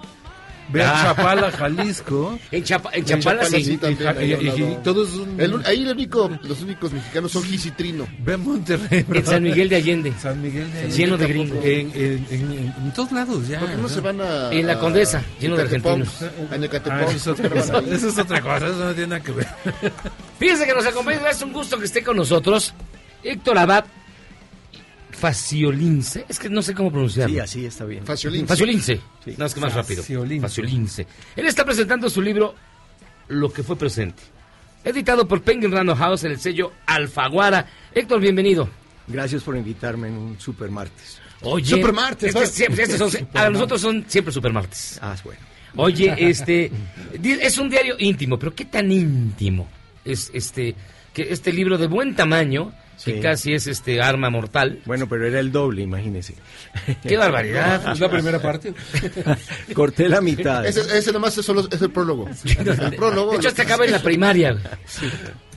Ve a Ah. Chapala, Jalisco. (laughs) En, Chapa, en En Chapala, Chapala sí. sí, también, Y- y- ahí al y- lado. y todos un- El un- ahí el único, los únicos mexicanos son Gis y Trino. Ve a Monterrey. En San Miguel de Allende. San Miguel de Allende. Lleno de gringos. En, en, en, en- en todos lados ya. ¿Por qué no se van a... En la Condesa, lleno de argentinos. En Ecatepec. Ah, eso es otra Van cosa. ahí. Eso es otra cosa. Eso no tiene nada que ver. Fíjense que nos acompaña, es un gusto que esté con nosotros Héctor Abad Faciolince. Es que no sé cómo pronunciarlo. Sí, así está bien. Faciolince. Faciolince. Sí. No, es que más rápido. Faciolince. Faciolince. Él está presentando su libro Lo que fue presente. Editado por Penguin Random House en el sello Alfaguara. Héctor, bienvenido. Gracias por invitarme en un super martes. Oye, Supermartes, es que ¿no? siempre, estos son- (laughs) a nosotros son siempre supermartes. Ah, bueno. Oye, (laughs) este es un diario íntimo, pero qué tan íntimo es este que este libro de buen tamaño que casi es este arma mortal. Bueno, pero era el doble, imagínese. Qué barbaridad. Es la primera parte. (laughs) Corté la mitad. Ese, ese nomás es, solo, es el prólogo. El prólogo. De hecho, hasta acaba en la primaria.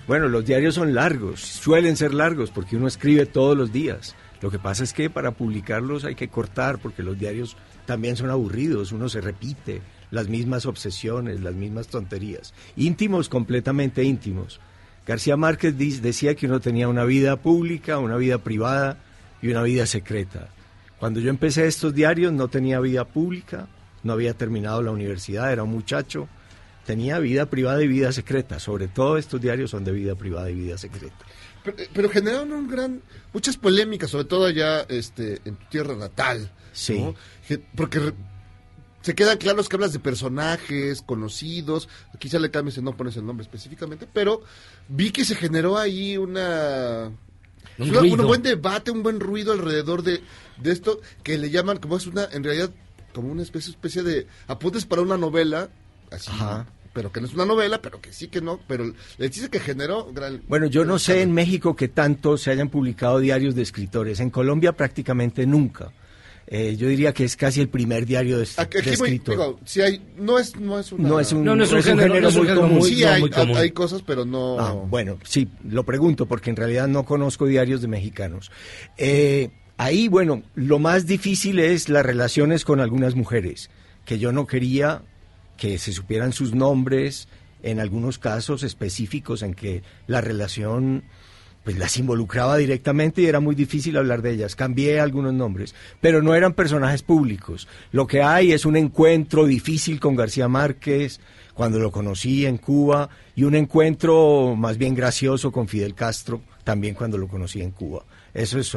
Bueno, los diarios son largos, suelen ser largos porque uno escribe todos los días. Lo que pasa es que para publicarlos hay que cortar porque los diarios también son aburridos, uno se repite las mismas obsesiones, las mismas tonterías. Íntimos, completamente íntimos. García Márquez decía que uno tenía una vida pública, una vida privada y una vida secreta. Cuando yo empecé estos diarios no tenía vida pública, no había terminado la universidad, era un muchacho, tenía vida privada y vida secreta. Sobre todo estos diarios son de vida privada y vida secreta. Pero, pero generaron un gran, muchas polémicas, sobre todo allá este, en tu tierra natal. Sí. Porque se quedan claros que hablas de personajes conocidos. Quizá le cambies y no pones el nombre específicamente, pero vi que se generó ahí una. Un una- ruido. un buen debate, un buen ruido alrededor de, de esto que le llaman, como es una, en realidad, como una especie, especie de apuntes para una novela, así, Ajá. pero que no es una novela, pero que sí que no, pero le dice que generó gran... Bueno, yo no sé en México que tanto se hayan publicado diarios de escritores. En Colombia prácticamente nunca. Eh, yo diría que es casi el primer diario de, Aquí, de escritor. digo, sí hay, no es, no es una... no es un, No, no es un género- no es un muy género común. sí no, hay, muy común. hay cosas, pero no... Ah, bueno, sí, lo pregunto porque en realidad no conozco diarios de mexicanos. Eh, ahí, bueno, lo más difícil es las relaciones con algunas mujeres, que yo no quería que se supieran sus nombres, en algunos casos específicos en que la relación pues las involucraba directamente y era muy difícil hablar de ellas. Cambié algunos nombres, pero no eran personajes públicos. Lo que hay es un encuentro difícil con García Márquez cuando lo conocí en Cuba y un encuentro más bien gracioso con Fidel Castro también cuando lo conocí en Cuba. Eso es,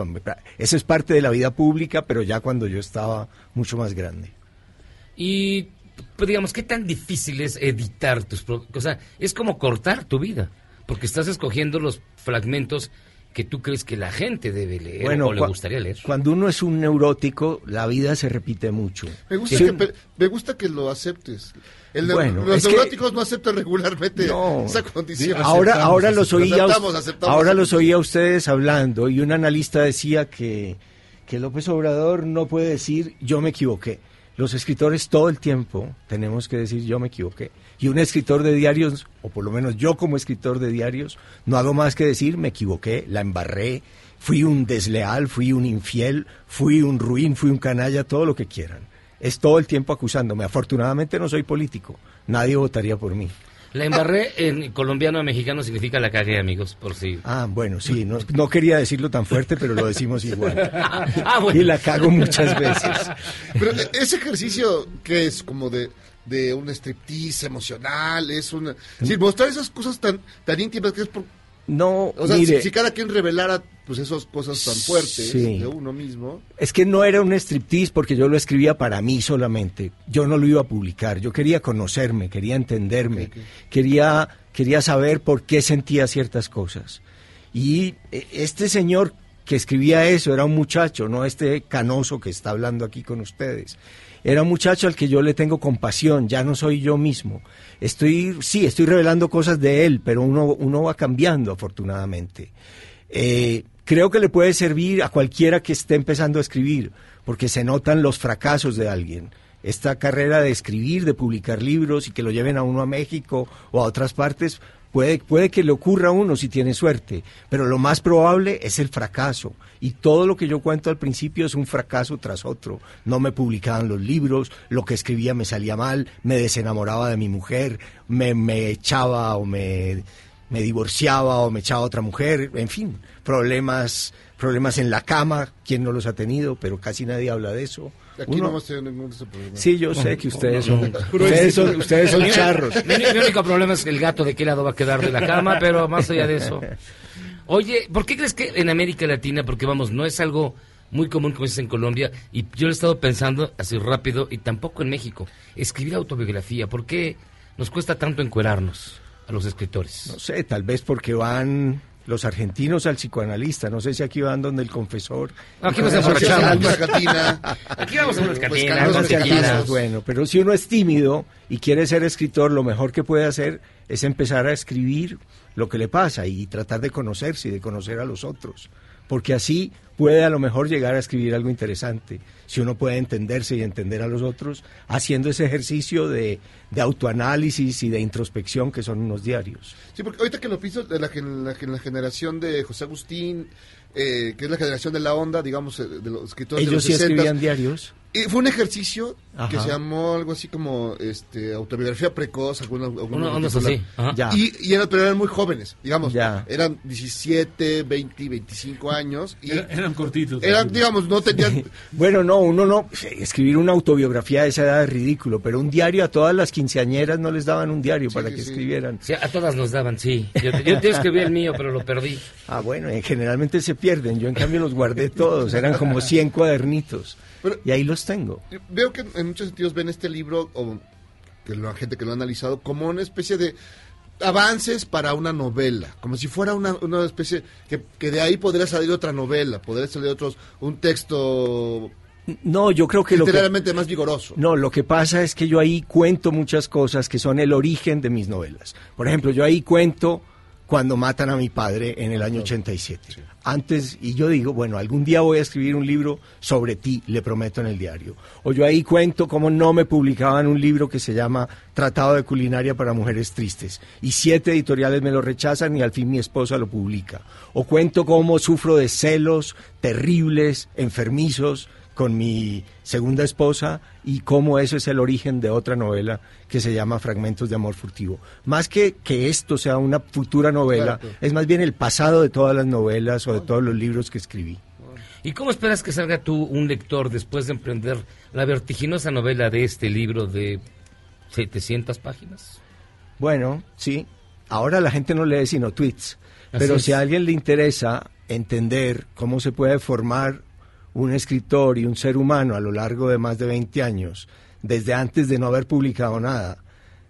eso es parte de la vida pública, pero ya cuando yo estaba mucho más grande. Y pues, digamos, ¿qué tan difícil es editar tus O sea, es como cortar tu vida, porque estás escogiendo los fragmentos que tú crees que la gente debe leer o le gustaría leer. Cuando uno es un neurótico, la vida se repite mucho. Me gusta, Sí. que, me gusta que lo aceptes. El Bueno, los que- neuróticos no aceptan regularmente No. esa condición. Ahora, ahora los oía, Aceptamos, aceptamos. ahora los oía a ustedes hablando y un analista decía que, que López Obrador no puede decir yo me equivoqué. Los escritores todo el tiempo tenemos que decir yo me equivoqué. Y un escritor de diarios, o por lo menos yo como escritor de diarios, no hago más que decir me equivoqué, la embarré, fui un desleal, fui un infiel, fui un ruin, fui un canalla, todo lo que quieran. Es todo el tiempo acusándome. Afortunadamente no soy político. Nadie votaría por mí. La embarré en colombiano a mexicano significa la cagué, amigos, por si... Ah, bueno, sí, no, no quería decirlo tan fuerte, pero lo decimos igual. (laughs) Ah, bueno. Y la cago muchas veces. Pero eh, ese ejercicio que es como de, de un striptease emocional, es una... Sí, mostrar esas cosas tan, tan íntimas que es por... No, O sea, mire, si, si cada quien revelara pues esas cosas tan fuertes Sí. de uno mismo. Es que no era un striptease porque yo lo escribía para mí solamente. Yo no lo iba a publicar. Yo quería conocerme, quería entenderme, quería, quería saber por qué sentía ciertas cosas. Y eh, este señor que escribía eso era un muchacho, no este canoso que está hablando aquí con ustedes. Era un muchacho al que yo le tengo compasión, ya no soy yo mismo. Estoy, sí, estoy revelando cosas de él, pero uno, uno va cambiando afortunadamente. Eh, creo que le puede servir a cualquiera que esté empezando a escribir, porque se notan los fracasos de alguien. Esta carrera de escribir, de publicar libros y que lo lleven a uno a México o a otras partes, puede, puede que le ocurra a uno si tiene suerte, pero lo más probable es el fracaso. Y todo lo que yo cuento al principio es un fracaso tras otro. No me publicaban los libros, lo que escribía me salía mal, me desenamoraba de mi mujer, me, me echaba o me me divorciaba o me echaba a otra mujer, en fin, problemas, problemas en la cama, ¿quién no los ha tenido? Pero casi nadie habla de eso. Aquí Uno- no hemos tenido ningún de esos problemas. Sí, yo sé que ustedes son, ustedes son, ustedes son Mi- charros. Mi, mi único problema es el gato de qué lado va a quedar de la cama, pero más allá de eso. Oye, ¿por qué crees que en América Latina, porque vamos, no es algo muy común como es en Colombia, y yo lo he estado pensando así rápido, y tampoco en México, escribir autobiografía, ¿por qué nos cuesta tanto encuerarnos a los escritores? No sé, tal vez porque van los argentinos al psicoanalista, no sé si aquí van donde el confesor. Aquí nos emborrachamos. Aquí vamos a unas así, tequilas. Bueno, pero si uno es tímido y quiere ser escritor, lo mejor que puede hacer es empezar a escribir lo que le pasa y tratar de conocerse y de conocer a los otros. Porque así puede a lo mejor llegar a escribir algo interesante. Si uno puede entenderse y entender a los otros haciendo ese ejercicio de, de autoanálisis y de introspección que son unos diarios. Sí, porque ahorita que lo pienso, de la, la, la generación de José Agustín, eh, que es la generación de la onda, digamos, eh, de los escritores de Ellos los sí 60s, escribían diarios. Y fue un ejercicio que se llamó algo así como este autobiografía precoz, alguna, alguna Una onda así. Ya. Y, y eran, pero eran muy jóvenes, digamos. Ya. Eran 17, 20, 25 años. Y Era- eran cortitos. eran, digamos, no tenían... (laughs) Bueno, no, uno no. Escribir una autobiografía a esa edad es ridículo, pero un diario a todas las quinceañeras no les daban un diario para que escribieran. Sí, a todas nos daban, sí. Yo, yo, yo escribí el mío, pero lo perdí. Ah, bueno, eh, generalmente se pierden. Yo, en cambio, los guardé todos. Eran como 100 cuadernitos. Y ahí los tengo. Veo que en muchos sentidos ven este libro, o que la gente que lo ha analizado, como una especie de avances para una novela, como si fuera una, una especie que, que de ahí podría salir otra novela, podría salir otros un texto No, yo creo que lo que... literalmente más vigoroso. No, lo que pasa es que yo ahí cuento muchas cosas que son el origen de mis novelas. Por ejemplo, yo ahí cuento cuando matan a mi padre en el año 87. Antes, y yo digo, bueno, algún día voy a escribir un libro sobre ti, le prometo en el diario. O yo ahí cuento cómo no me publicaban un libro que se llama Tratado de Culinaria para Mujeres Tristes. Y siete editoriales me lo rechazan y al fin mi esposa lo publica. O cuento cómo sufro de celos terribles, enfermizos, con mi segunda esposa y cómo eso es el origen de otra novela que se llama Fragmentos de Amor Furtivo. Más que que esto sea una futura novela, Claro. es más bien el pasado de todas las novelas o de todos los libros que escribí. ¿Y cómo esperas que salga tú un lector después de emprender la vertiginosa novela de este libro de 700 páginas? Bueno, sí, ahora la gente no lee sino tweets, Así pero es. si a alguien le interesa entender cómo se puede formar un escritor y un ser humano a lo largo de más de 20 años, desde antes de no haber publicado nada,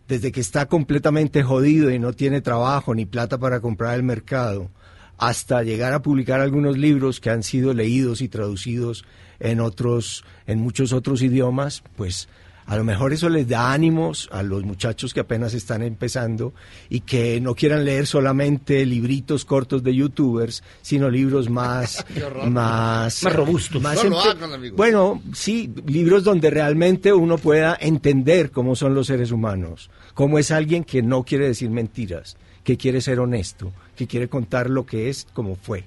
desde que está completamente jodido y no tiene trabajo ni plata para comprar el mercado, hasta llegar a publicar algunos libros que han sido leídos y traducidos en otros, en muchos otros idiomas, pues a lo mejor eso les da ánimos a los muchachos que apenas están empezando y que no quieran leer solamente libritos cortos de youtubers, sino libros más, (laughs) más, Más robustos. más No hagan. Bueno, sí, libros donde realmente uno pueda entender cómo son los seres humanos, cómo es alguien que no quiere decir mentiras, que quiere ser honesto, que quiere contar lo que es como fue,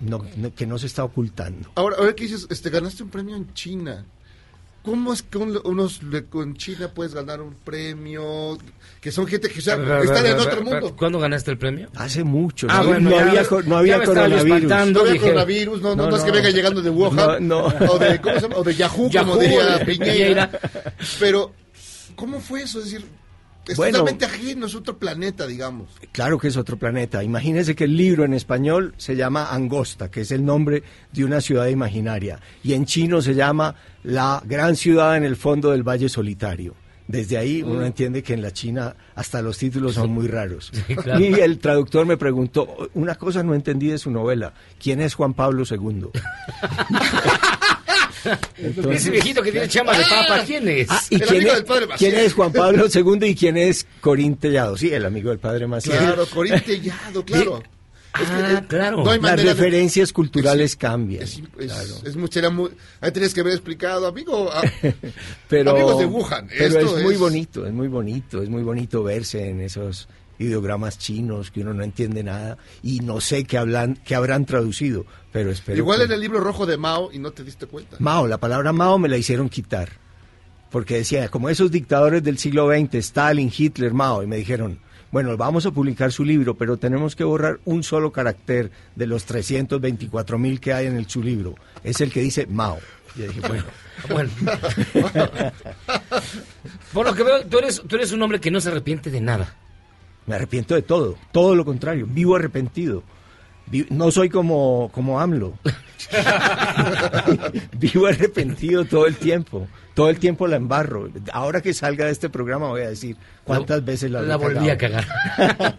no- no- que no se está ocultando. Ahora, ahora que dices, este, ganaste un premio en China. ¿Cómo es que un- unos en China puedes ganar un premio? Que son gente que o sea, están en otro mundo. ¿Cuándo ganaste el premio? Hace mucho, Ah, no, bueno, no ya había, no había coronavirus. espantando. No había dije- coronavirus, no, no, No, no es que venga llegando de Wuhan No, no. o de ¿cómo se llama? O de Yahoo, Yahoo, como diría de Piñeira. Piñeira. Pero ¿cómo fue eso? Es decir, Es Bueno. totalmente ajeno, es otro planeta, digamos. Claro que es otro planeta. Imagínese que el libro en español se llama Angosta, que es el nombre de una ciudad imaginaria, y en chino se llama La gran ciudad en el fondo del Valle Solitario. Desde ahí uno Mm. entiende que en la China hasta los títulos son muy raros. claro. Y el traductor me preguntó, una cosa no entendí de su novela, ¿quién es Juan Pablo II? (laughs) Ese viejito que tiene chamba de papa, ¿quién es? Ah, ¿y quién es, quién es Juan Pablo II y quién es Corín Tellado? Sí, el amigo del padre Maciel. Claro, Corín Tellado, claro. Es que, eh, claro. no Las manera de- referencias culturales cambian. Es, es, es mucho, era muy, ahí tenías que haber explicado, amigo, a- (laughs) pero, amigos de Wuhan. pero esto es muy bonito, es muy bonito, es muy bonito verse en esos ideogramas chinos que uno no entiende nada y no sé qué hablan, qué habrán traducido, pero espero. Igual que- en el libro rojo de Mao y no te diste cuenta. Mao, la palabra Mao me la hicieron quitar. Porque decía, como esos dictadores del siglo XX, Stalin, Hitler, Mao, y me dijeron, bueno, vamos a publicar su libro, pero tenemos que borrar un solo carácter de los 324 mil que hay en el, su libro. Es el que dice Mao. Y yo dije, bueno. (laughs) Bueno. (laughs) Por lo que veo, tú eres, tú eres un hombre que no se arrepiente de nada. Me arrepiento de todo, todo lo contrario, vivo arrepentido. No soy como, como AMLO. (laughs) (laughs) vivo arrepentido todo el tiempo. Todo el tiempo la embarro. Ahora que salga de este programa voy a decir cuántas veces la, La volví a cagar. (laughs)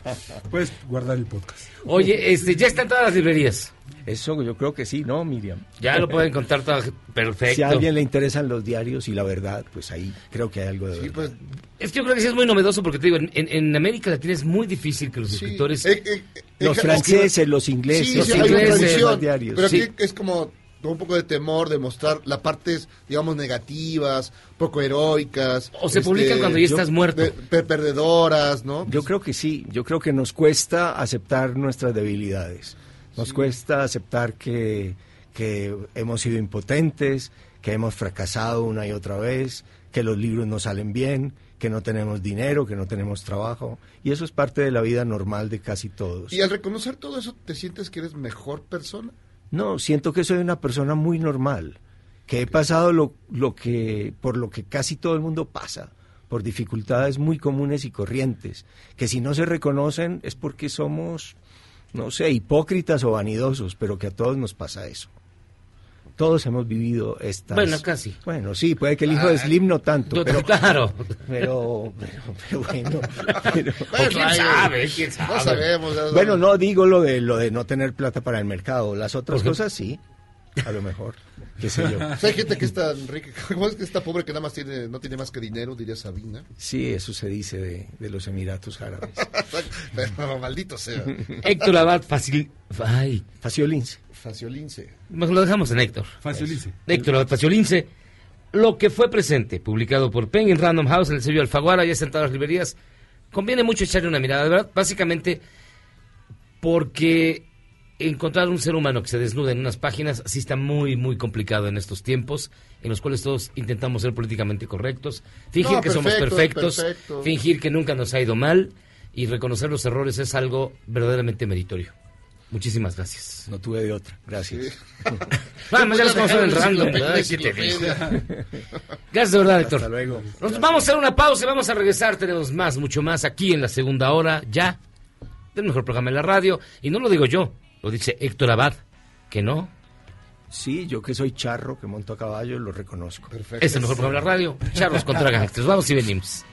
Puedes guardar el podcast. Oye, este, ya está en todas las librerías. Eso yo creo que sí, ¿no, Miriam? Ya lo pueden contar todo. Perfecto. Si a alguien le interesan los diarios y la verdad, pues ahí creo que hay algo de verdad. pues, Es que yo creo que sí es muy novedoso porque te digo, en, en América Latina es muy difícil que los escritores... Eh, eh, Los eh, franceses, los ingleses, Sí, los sí, ingleses, los diarios. Pero aquí Sí. es como un poco de temor de mostrar las partes, digamos, negativas, poco heroicas. este, O se publican cuando ya estás muerto. de- per- perdedoras, ¿no? Yo creo que sí, yo creo que nos cuesta aceptar nuestras debilidades, nos cuesta aceptar que, que hemos sido impotentes, que hemos fracasado una y otra vez, que los libros no salen bien, que no tenemos dinero, que no tenemos trabajo, y eso es parte de la vida normal de casi todos. Y al reconocer todo eso, ¿te sientes que eres mejor persona? No, siento que soy una persona muy normal, que he pasado lo, lo que, por lo que casi todo el mundo pasa, por dificultades muy comunes y corrientes, que si no se reconocen es porque somos, no sé, hipócritas o vanidosos, pero que a todos nos pasa eso. Todos hemos vivido estas... Bueno, casi. Bueno, sí, puede que el hijo de Slim no tanto, pero... claro. Pero, pero, pero bueno... (laughs) pero- quién sabe, quién sabe. No sabemos. bueno, no digo lo de lo de no tener plata para el mercado. Las otras cosas sí, a lo mejor. Qué sé yo. O sea, hay gente que es tan rica, (laughs) ¿cómo es que está pobre que nada más tiene, no tiene más que dinero, diría Sabina? Sí, eso se dice de, de los Emiratos Árabes. (laughs) Pero maldito sea. (laughs) Héctor Abad Facil... Ay, Faciolince. Faciolince. Mejor lo dejamos en Héctor. Faciolince. Héctor Abad Faciolince. Lo que fue presente, publicado por Penguin Random House en el sello Alfaguara, ya está en las librerías. Conviene mucho echarle una mirada, verdad, básicamente porque encontrar un ser humano que se desnuda en unas páginas sí está muy, muy complicado en estos tiempos, en los cuales todos intentamos ser políticamente correctos, fingir No, que somos perfecto, perfectos, perfecto. fingir que nunca nos ha ido mal y reconocer los errores es algo verdaderamente meritorio. Muchísimas gracias. No tuve de otra. Gracias. (laughs) Vamos, ya los vamos a ver en random. ¿verdad? ¿Qué te? Gracias de verdad, Héctor. Hasta luego. Nos vamos a hacer una pausa y vamos a regresar. Tenemos más, mucho más aquí en la segunda hora, ya, del mejor programa de la radio. Y no lo digo yo, lo dice Héctor Abad, que no. Sí, yo que soy charro, que monto a caballo, lo reconozco. Es el mejor programa de la radio. Charlos contra gangsters. Vamos y venimos.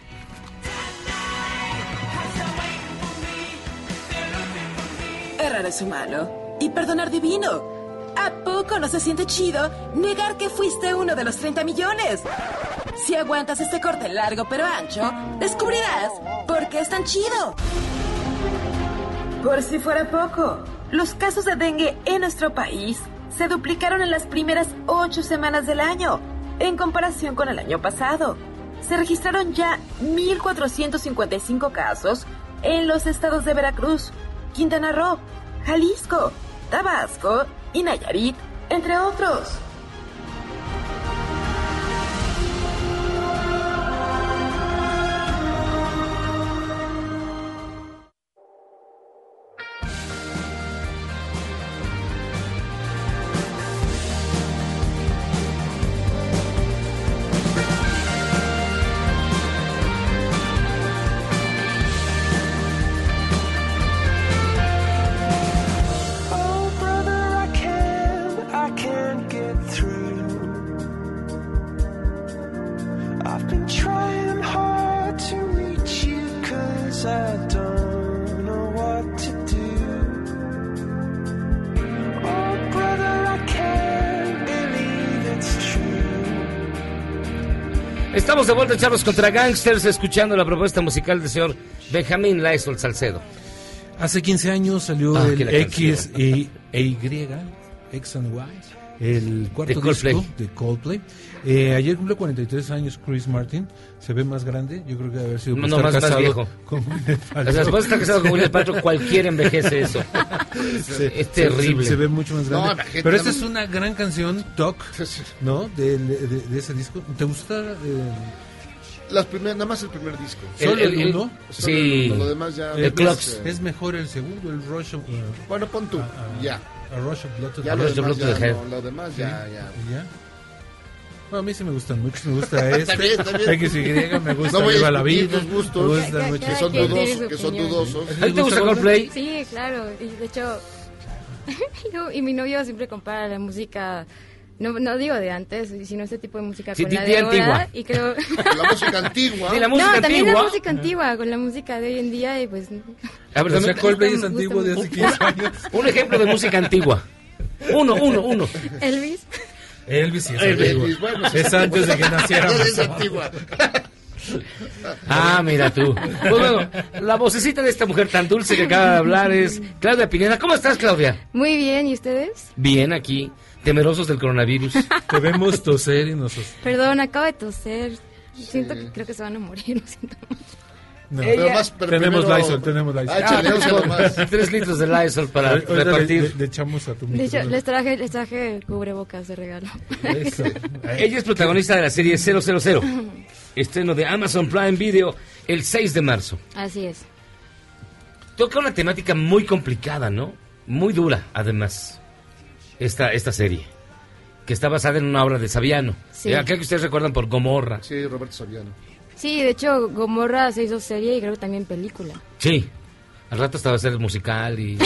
Errar es humano y perdonar divino. ¿A poco no se siente chido negar que fuiste uno de los 30 millones? Si aguantas este corte largo pero ancho, descubrirás por qué es tan chido. Por si fuera poco, los casos de dengue en nuestro país se duplicaron en las primeras ocho semanas del año, en comparación con el año pasado. Se registraron ya 1.455 casos en los estados de Veracruz, Quintana Roo, Jalisco, Tabasco y Nayarit, entre otros. Estamos de vuelta, Charlos contra Gangsters, escuchando la propuesta musical del señor Benjamín Laisol Salcedo. Hace 15 años salió Ah, el X e, e Y, X and Y, el cuarto De Coldplay. disco de Coldplay. Eh, ayer cumple 43 años Chris Martin, se ve más grande, yo creo que debe haber sido No, no, más- más casado viejo. con Gwyneth (laughs) O sea, después de estar casado con William Paltrow, cualquiera envejece eso. Se- es terrible. Se, se ve mucho más grande. No, Pero esta es una gran canción, Talk, ¿no? De, de- de ese disco. ¿Te gusta? eh, Las primeras, nada más el primer disco. ¿Solo el, el- el- uno? Solo sí. el- Lo demás ya. El es, Clocks. es mejor el segundo, el Rush of, eh, Bueno, pon tú. a- a- Ya. A Rush of Blood to Ya A lo Rush of demás, Blood to the ya, Head. no, lo demás Sí. ya, ya. ¿Y ya? Bueno, a mí sí me gustan mucho, me gusta (laughs) este. Está bien. XY, me gusta No Viva la Vida. tus gustos. me gusta Cada- mucho. Que son dudosos, que son dudosos. ¿A ti te gusta Coldplay? Sí, claro. Y de hecho, (laughs) yo y mi novio siempre compara la música, no, no digo de antes, sino este tipo de música Sí, con la de antigua. ahora. Y creo... (laughs) La música antigua. Sí, la música no, también antigua. la música antigua, con la música de hoy en día y pues... A ver, O sea, dame- Coldplay es antiguo de hace mucho. 15 años. (laughs) un ejemplo de música antigua. Uno, uno, uno. Elvis. Elvis sí es Elvis, antiguo. bueno, sí. es antes de que Ya naciéramos. es antigua. (laughs) Ah, mira tú. Pues bueno, la vocecita de esta mujer tan dulce que acaba de hablar es Claudia Pineda. ¿Cómo estás, Claudia? Muy bien, ¿y ustedes? Bien, aquí, temerosos del coronavirus. (laughs) Te vemos toser y nos... Perdón, acabo de toser. Siento que creo que se van a morir, (laughs) lo siento mucho. No. Pero más, pero tenemos primero- Lysol, tenemos Lysol. Ah, Ah, más. Tres litros de Lysol para repartir. Le, le echamos a tu De hecho, les traje, les traje cubrebocas de regalo. Eso. (laughs) Ella es protagonista de la serie 000. Estreno de Amazon Prime Video el 6 de marzo. Así es. Toca una temática muy complicada, ¿no? Muy dura, además, esta, esta serie. Que está basada en una obra de Saviano. Sí. Eh, Aquel que ustedes recuerdan por Gomorra. Sí, Roberto Saviano. Sí, de hecho, Gomorra se hizo serie y creo que también película. Sí. Al rato estaba a ser musical y,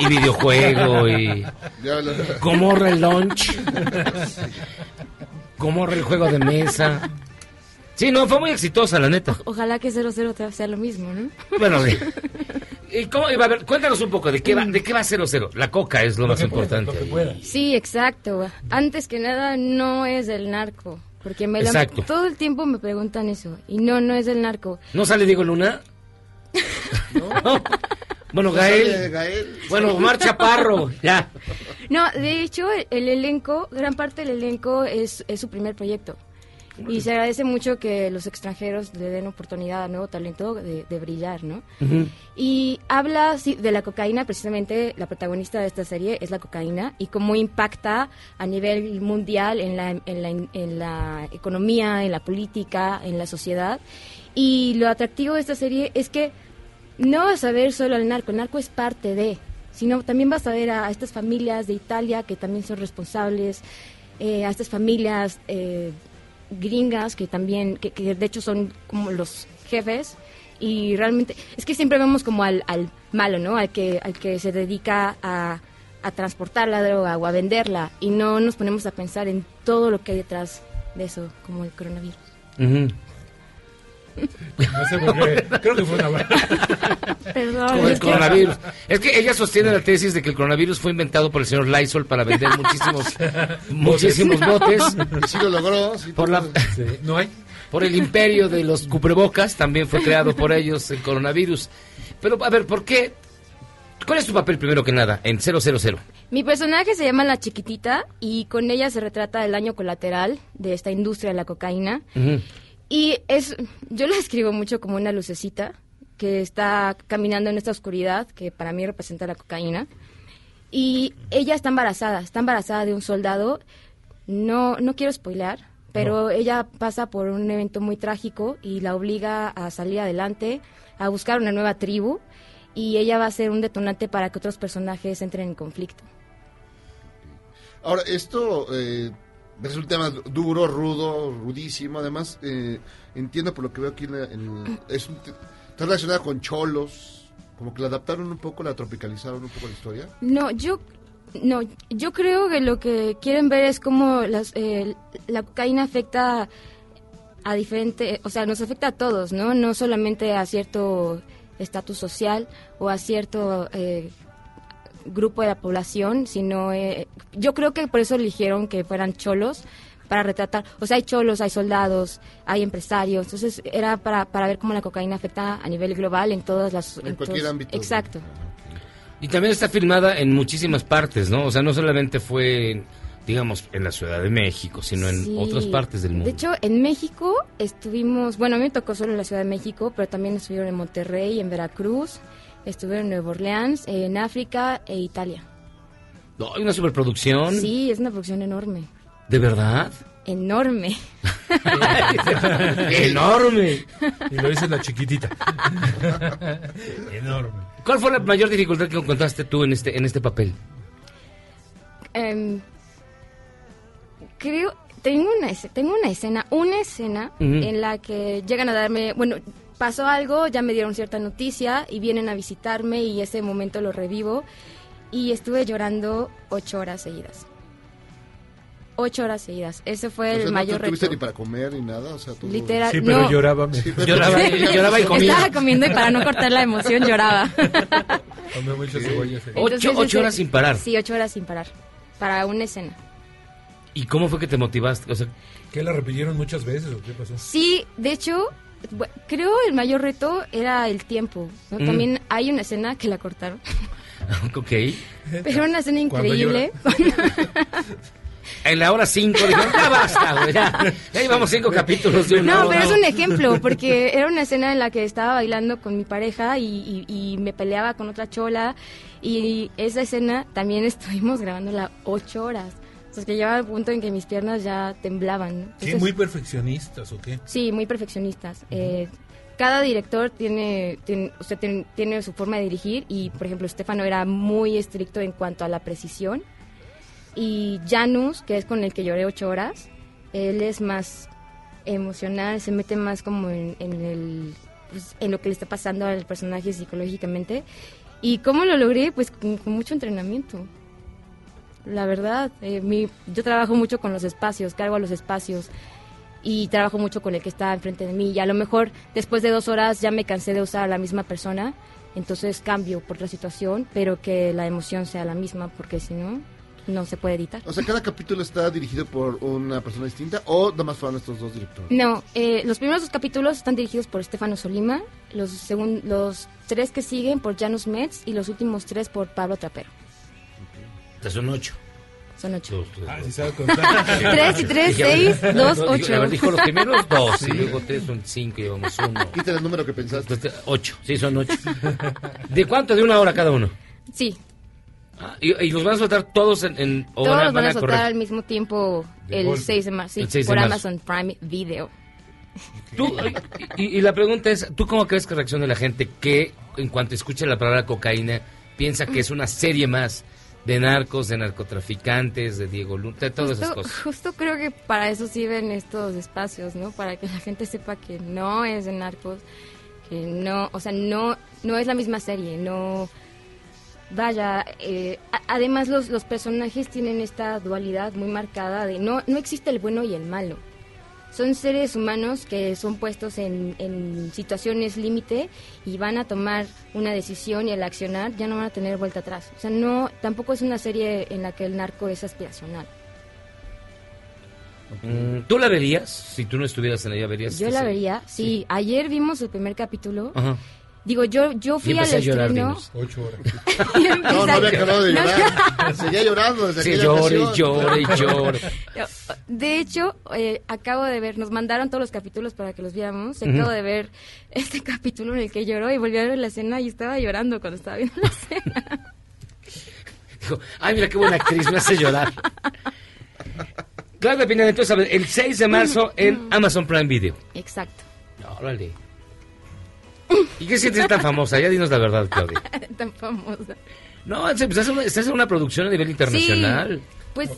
y videojuego y Gomorra el lunch. Gomorra el juego de mesa. Sí, no, fue muy exitosa, la neta. Ojalá que 00 te- sea lo mismo, ¿no? Bueno, sí. (laughs) ¿Y cómo iba a ver? Cuéntanos un poco de qué va, de qué va 00. La coca es lo, más importante. Sí, exacto. Antes que nada, no es del narco. Porque me Exacto. todo el tiempo me preguntan eso. Y no, no es del narco. ¿No sale Diego Luna? (laughs) No. Bueno, Gael. Gael. Bueno, Omar Chaparro, ya. No, de hecho, el, el elenco, gran parte del elenco es, es su primer proyecto. Y se agradece mucho que los extranjeros le den oportunidad a nuevo talento de, de brillar, ¿no? Y habla sí, de la cocaína, precisamente la protagonista de esta serie es la cocaína y cómo impacta a nivel mundial en la, en la, en la economía, en la política, en la sociedad. Y lo atractivo de esta serie es que no vas a ver solo al narco, el narco es parte de, sino también vas a ver a, a estas familias de Italia que también son responsables, eh, a estas familias eh, gringas que también, que, que de hecho son como los jefes y realmente es que siempre vemos como al, al malo, ¿no? Al que, al que se dedica a, a transportar la droga o a venderla y no nos ponemos a pensar en todo lo que hay detrás de eso, como el coronavirus. No sé por qué. Creo que fue una Perdón. Con el es que- coronavirus. Es que ella sostiene la tesis de que el coronavirus fue inventado por el señor Lysol para vender muchísimos, (laughs) muchísimos botes. Y sí lo logró. sí, Por, la, Sí, No hay. por el imperio de los cubrebocas, también fue creado por ellos el coronavirus. Pero, a ver, ¿por qué? ¿Cuál es tu papel primero que nada en 000? Mi personaje se llama La Chiquitita y con ella se retrata el daño colateral de esta industria de la cocaína. Y es, yo la describo mucho como una lucecita que está caminando en esta oscuridad que para mí representa la cocaína. Y ella está embarazada, está embarazada de un soldado. No, no quiero spoilear, pero ella pasa por un evento muy trágico y la obliga a salir adelante, a buscar una nueva tribu. Y ella va a ser un detonante para que otros personajes entren en conflicto. Ahora, esto eh, es un tema duro, rudo, rudísimo. Además, eh, entiendo por lo que veo aquí, en la- es un está relacionada con cholos. Como que la adaptaron un poco, la tropicalizaron un poco la historia. No, yo no, yo creo que lo que quieren ver es cómo las, eh, la cocaína afecta a diferente, o sea, nos afecta a todos, ¿no? No solamente a cierto estatus social o a cierto eh, grupo de la población, sino eh, yo creo que por eso eligieron que fueran cholos para retratar, o sea, hay cholos, hay soldados, hay empresarios, entonces era para, para ver cómo la cocaína afecta a nivel global en todas las... En cualquier todos- ámbito. Exacto. Y también está filmada en muchísimas partes, ¿no? O sea, no solamente fue, digamos, en la Ciudad de México, sino en Sí. otras partes del mundo. De hecho, en México estuvimos, bueno, a mí me tocó solo en la Ciudad de México, pero también estuvieron en Monterrey, en Veracruz, estuvieron en Nueva Orleans, en África e Italia. No, hay una superproducción. Sí, es una producción enorme. ¿De verdad? Enorme. (laughs) Enorme. Y lo dice la chiquitita. (laughs) Enorme. ¿Cuál fue la mayor dificultad que encontraste tú en este, en este papel? Em, creo, tengo una, tengo una escena, una escena en la que llegan a darme, bueno, pasó algo, ya me dieron cierta noticia y vienen a visitarme y ese momento lo revivo y estuve llorando ocho horas seguidas. Ocho horas seguidas. Ese fue O sea, el no mayor te tuviste reto. ni para comer ni nada, o sea, tú... Literal, Sí, pero no. lloraba. Sí, pero- Lloraba, lloraba y comía. Estaba comiendo y para no cortar la emoción lloraba. Comió muchas cebollas. Ocho- Entonces, ocho ese- horas sin parar. Sí, ocho horas sin parar. Para una escena. ¿Y cómo fue que te motivaste? O sea, ¿Qué la repitieron muchas veces o qué pasó? Sí, de hecho, bu- creo el mayor reto era el tiempo. ¿no? Mm. También hay una escena que la cortaron, (laughs) ok. pero una escena increíble. En la hora cinco dijeron, ya basta, güey, ya. Ya llevamos cinco capítulos de una No, hora. pero es un ejemplo, porque era una escena en la que estaba bailando con mi pareja y, y- y me peleaba con otra chola. Y esa escena también (laughs) estuvimos grabándola ocho horas. Sea, que llegaba al punto en que mis piernas ya temblaban. ¿no? Sí, Entonces- muy perfeccionistas o qué. Sí, muy perfeccionistas. Eh, cada director tiene, tiene, usted tiene, tiene su forma de dirigir y, por ejemplo, Stefano era muy estricto en cuanto a la precisión. Y Janus, que es con el que lloré ocho horas, él es más emocional, se mete más como en, en el, pues, en lo que le está pasando al personaje psicológicamente. ¿Y cómo lo logré? Pues con, con mucho entrenamiento. La verdad, eh, mi, yo trabajo mucho con los espacios, cargo a los espacios y trabajo mucho con el que está enfrente de mí. Y a lo mejor después de dos horas ya me cansé de usar a la misma persona, entonces cambio por la situación, pero que la emoción sea la misma, porque si no, no se puede editar. O sea, cada capítulo está dirigido por una persona distinta o nada más fueron estos dos directores. No, eh, los primeros dos capítulos están dirigidos por Stefano Solima, los, segun- los tres que siguen por Janus Metz y los últimos tres por Pablo Trapero. Son ocho. Son ocho. Dos, tres, Ah, sí sabe contar. (laughs) Tres y tres, seis, dos, ocho. A ver, dijo los primeros (laughs) dos, y luego tres son cinco, y llevamos uno. Quita el número que pensaste. Entonces, ocho, sí, son ocho. ¿De cuánto? De una hora cada uno. Sí, Ah, y, y los van a soltar todos en, en- o todos van, a- los van a soltar al mismo tiempo De el golpe. 6 de marzo, sí, El 6 de por marzo. Amazon Prime Video. Tú, y, y la pregunta es, ¿tú cómo crees que reacciona la gente que en cuanto escucha la palabra cocaína piensa que es una serie más de narcos, de narcotraficantes, de Diego Luna, de todas esas cosas? justo creo que para eso sirven estos espacios, ¿no? Para que la gente sepa que no es de narcos, que no, o sea, no, no es la misma serie, no... Vaya, eh, además los, los personajes tienen esta dualidad muy marcada de no, no existe el bueno y el malo. Son seres humanos que son puestos en, en situaciones límite y van a tomar una decisión y al accionar ya no van a tener vuelta atrás. O sea, no, tampoco es una serie en la que el narco es aspiracional. Mm, ¿Tú la verías? Si tú no estuvieras en ella, ¿verías? Yo la serie? vería, sí. Ayer vimos el primer capítulo. Ajá. Digo, yo, yo Y fui al empecé a llorar, estreno. Ocho horas. (laughs) No, no había acabado de llorar. (laughs) Seguía llorando desde Sí, llore, llore, (laughs) llore. De hecho, eh, acabo de ver, nos mandaron todos los capítulos para que los viéramos. Acabo de ver este capítulo en el que lloró y volví a ver la escena y estaba llorando cuando estaba viendo la escena. Dijo, ay, mira qué buena actriz, me hace llorar. Claudia Pineda, entonces, el 6 de marzo en Amazon Prime Video. Exacto. No, órale. ¿Y qué sientes tan famosa? Ya dinos la verdad, Claudia. (laughs) Tan famosa. No, pues, estás en una, estás en una producción a nivel internacional. Sí, pues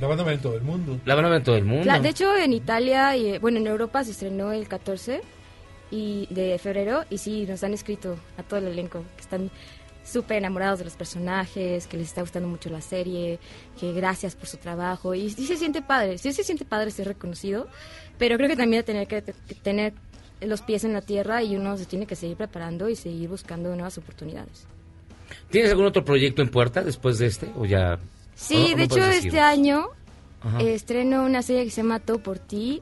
La van a ver en todo el mundo. La van a ver en todo el mundo. La- de hecho, en Italia, y, bueno, en Europa se estrenó el 14 y, de febrero y sí, nos han escrito a todo el elenco que están súper enamorados de los personajes, que les está gustando mucho la serie, que gracias por su trabajo. Y sí se siente padre, sí se siente padre ser reconocido, pero creo que también tener que, que tener los pies en la tierra y uno se tiene que seguir preparando y seguir buscando nuevas oportunidades. ¿Tienes algún otro proyecto en puerta después de este? ¿O ya.? Sí, o no- de hecho este año Ajá. estreno una serie que se llama Todo por ti,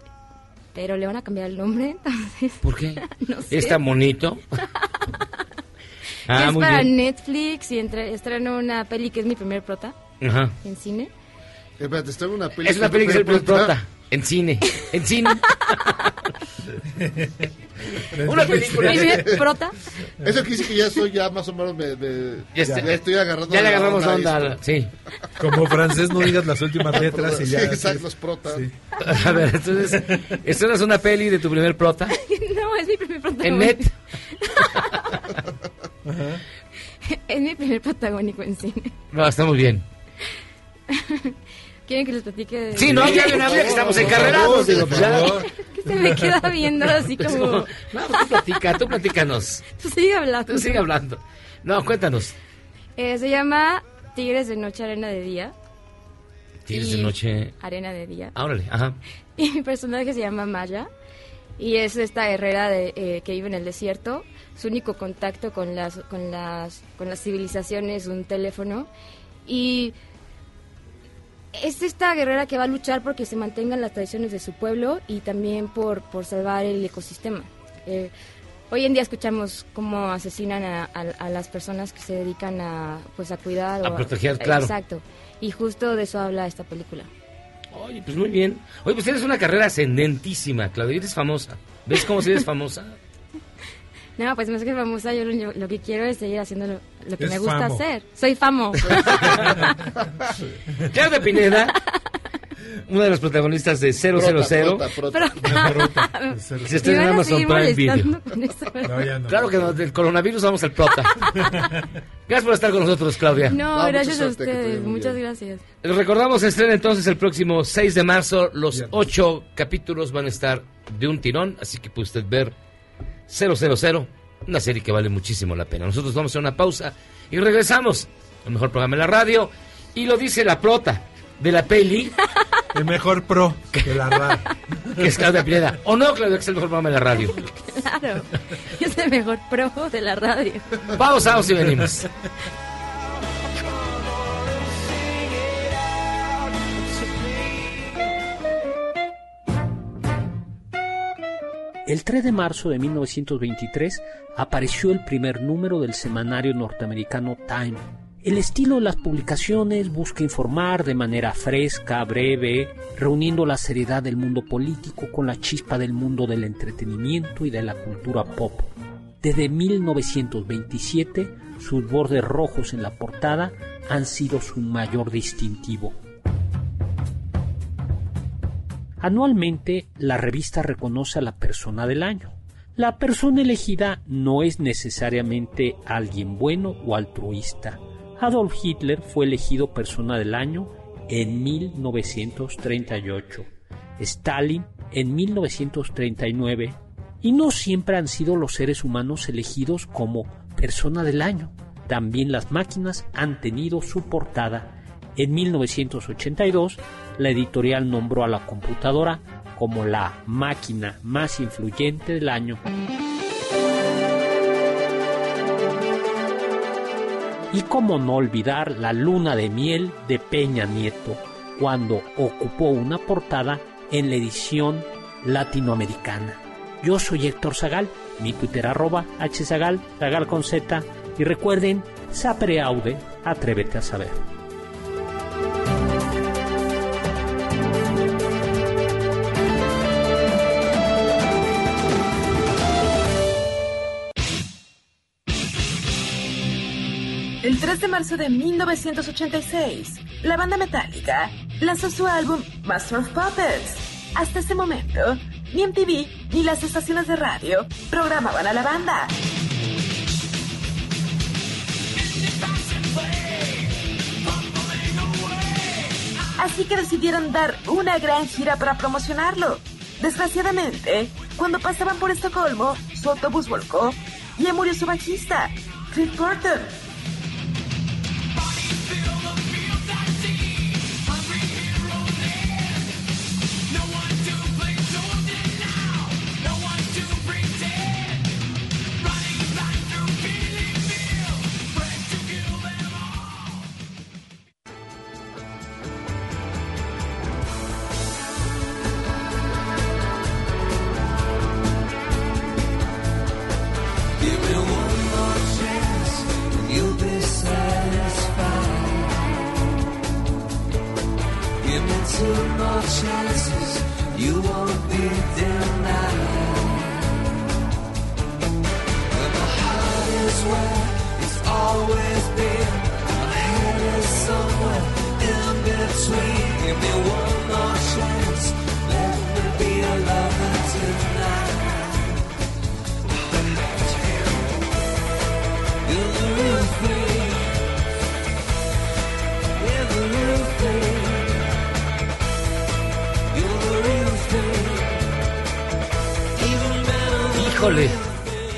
pero le van a cambiar el nombre, (laughs) entonces ¿Por qué? (laughs) no sé. ¿Está bonito? (laughs) ah, es muy para bien. Netflix y entre- estreno una peli que es mi primer prota Ajá. en cine. Espérate, está en una peli. Es una peli que es el primer prota. En cine. En cine. (laughs) Una película. Prota. Eso quiere decir que ya soy ya más o menos me, me- Ya estoy agarrando Ya le agarramos a onda. esto. a la- Sí. Como francés no digas las últimas (laughs) letras y ya. Sí, exacto, los protas. (laughs) A ver, entonces, estrenas una peli de tu primer prota no, es mi primer protagónico. en net. es mi primer protagónico en cine. No, está muy bien. ¿Quieren que les platique? de- Sí, no, ya de una vez que estamos encarrerados. Digo, (laughs) ya. (laughs) que se me queda viendo así (laughs) como... No, tú platica, tú platícanos. Tú sigue hablando. Tú sigue hablando. No, cuéntanos. Eh, se llama Tigres de Noche, Arena de Día. Tienes Y- de noche. Arena de Día. Ah, órale, ajá. Y mi personaje se llama Maya. Y es esta guerrera de, eh, que vive en el desierto. Su único contacto con las, con las, con las civilizaciones es un teléfono. Y es esta guerrera que va a luchar porque se mantengan las tradiciones de su pueblo y también por, por salvar el ecosistema. Eh, hoy en día escuchamos cómo asesinan a, a- a las personas que se dedican a, pues, a cuidar. A o proteger, claro. Exacto. Y justo de eso habla esta película. Oye, pues muy bien. Oye, pues tienes una carrera ascendentísima, Claudia. Eres famosa. ¿Ves cómo si eres famosa? No, pues más que famosa, yo lo, lo que quiero es seguir haciendo lo, lo que Es me gusta famo. hacer. Soy famo. (laughs) Claudia Pineda, una de las protagonistas de 000. Prota, prota, prota. (laughs) Se estrena en Amazon Prime Video. (laughs) Claro que no, del coronavirus vamos al prota. Gracias por estar con nosotros, Claudia. No, gracias a ustedes. Muchas gracias. Les recordamos, estrena entonces el próximo 6 de marzo. Los ocho capítulos van a estar de un tirón, así que puede usted ver 000, una serie que vale muchísimo la pena. Nosotros vamos a hacer una pausa y regresamos. El mejor programa de la radio. Y lo dice la prota de la peli, (laughs) El mejor pro de la radio. que es Claudia Pineda. ¿O no, Claudia, que es el mejor programa de la radio? (laughs) Claro. Soy el mejor pro de la radio. Vamos, vamos y venimos. El 3 de marzo de 1923 apareció el primer número del semanario norteamericano Time. El estilo de las publicaciones busca informar de manera fresca, breve, reuniendo la seriedad del mundo político con la chispa del mundo del entretenimiento y de la cultura pop. Desde 1927, sus bordes rojos en la portada han sido su mayor distintivo. Anualmente, la revista reconoce a la persona del año. La persona elegida no es necesariamente alguien bueno o altruista. Adolf Hitler fue elegido persona del año en 1938, Stalin en 1939, y no siempre han sido los seres humanos elegidos como persona del año. También las máquinas han tenido su portada. En 1982, la editorial nombró a la computadora como la máquina más influyente del año. Y cómo no olvidar la luna de miel de Peña Nieto, cuando ocupó una portada en la edición latinoamericana. Yo soy Héctor Zagal, mi Twitter arroba hzagal, zagal con z, y recuerden, sapere aude, atrévete a saber. El 3 de marzo de 1986, la banda Metallica lanzó su álbum Master of Puppets. Hasta ese momento, ni MTV ni las estaciones de radio programaban a la banda. Así que decidieron dar una gran gira para promocionarlo. Desgraciadamente, cuando pasaban por Estocolmo, su autobús volcó y murió su bajista, Cliff Burton. sunshine.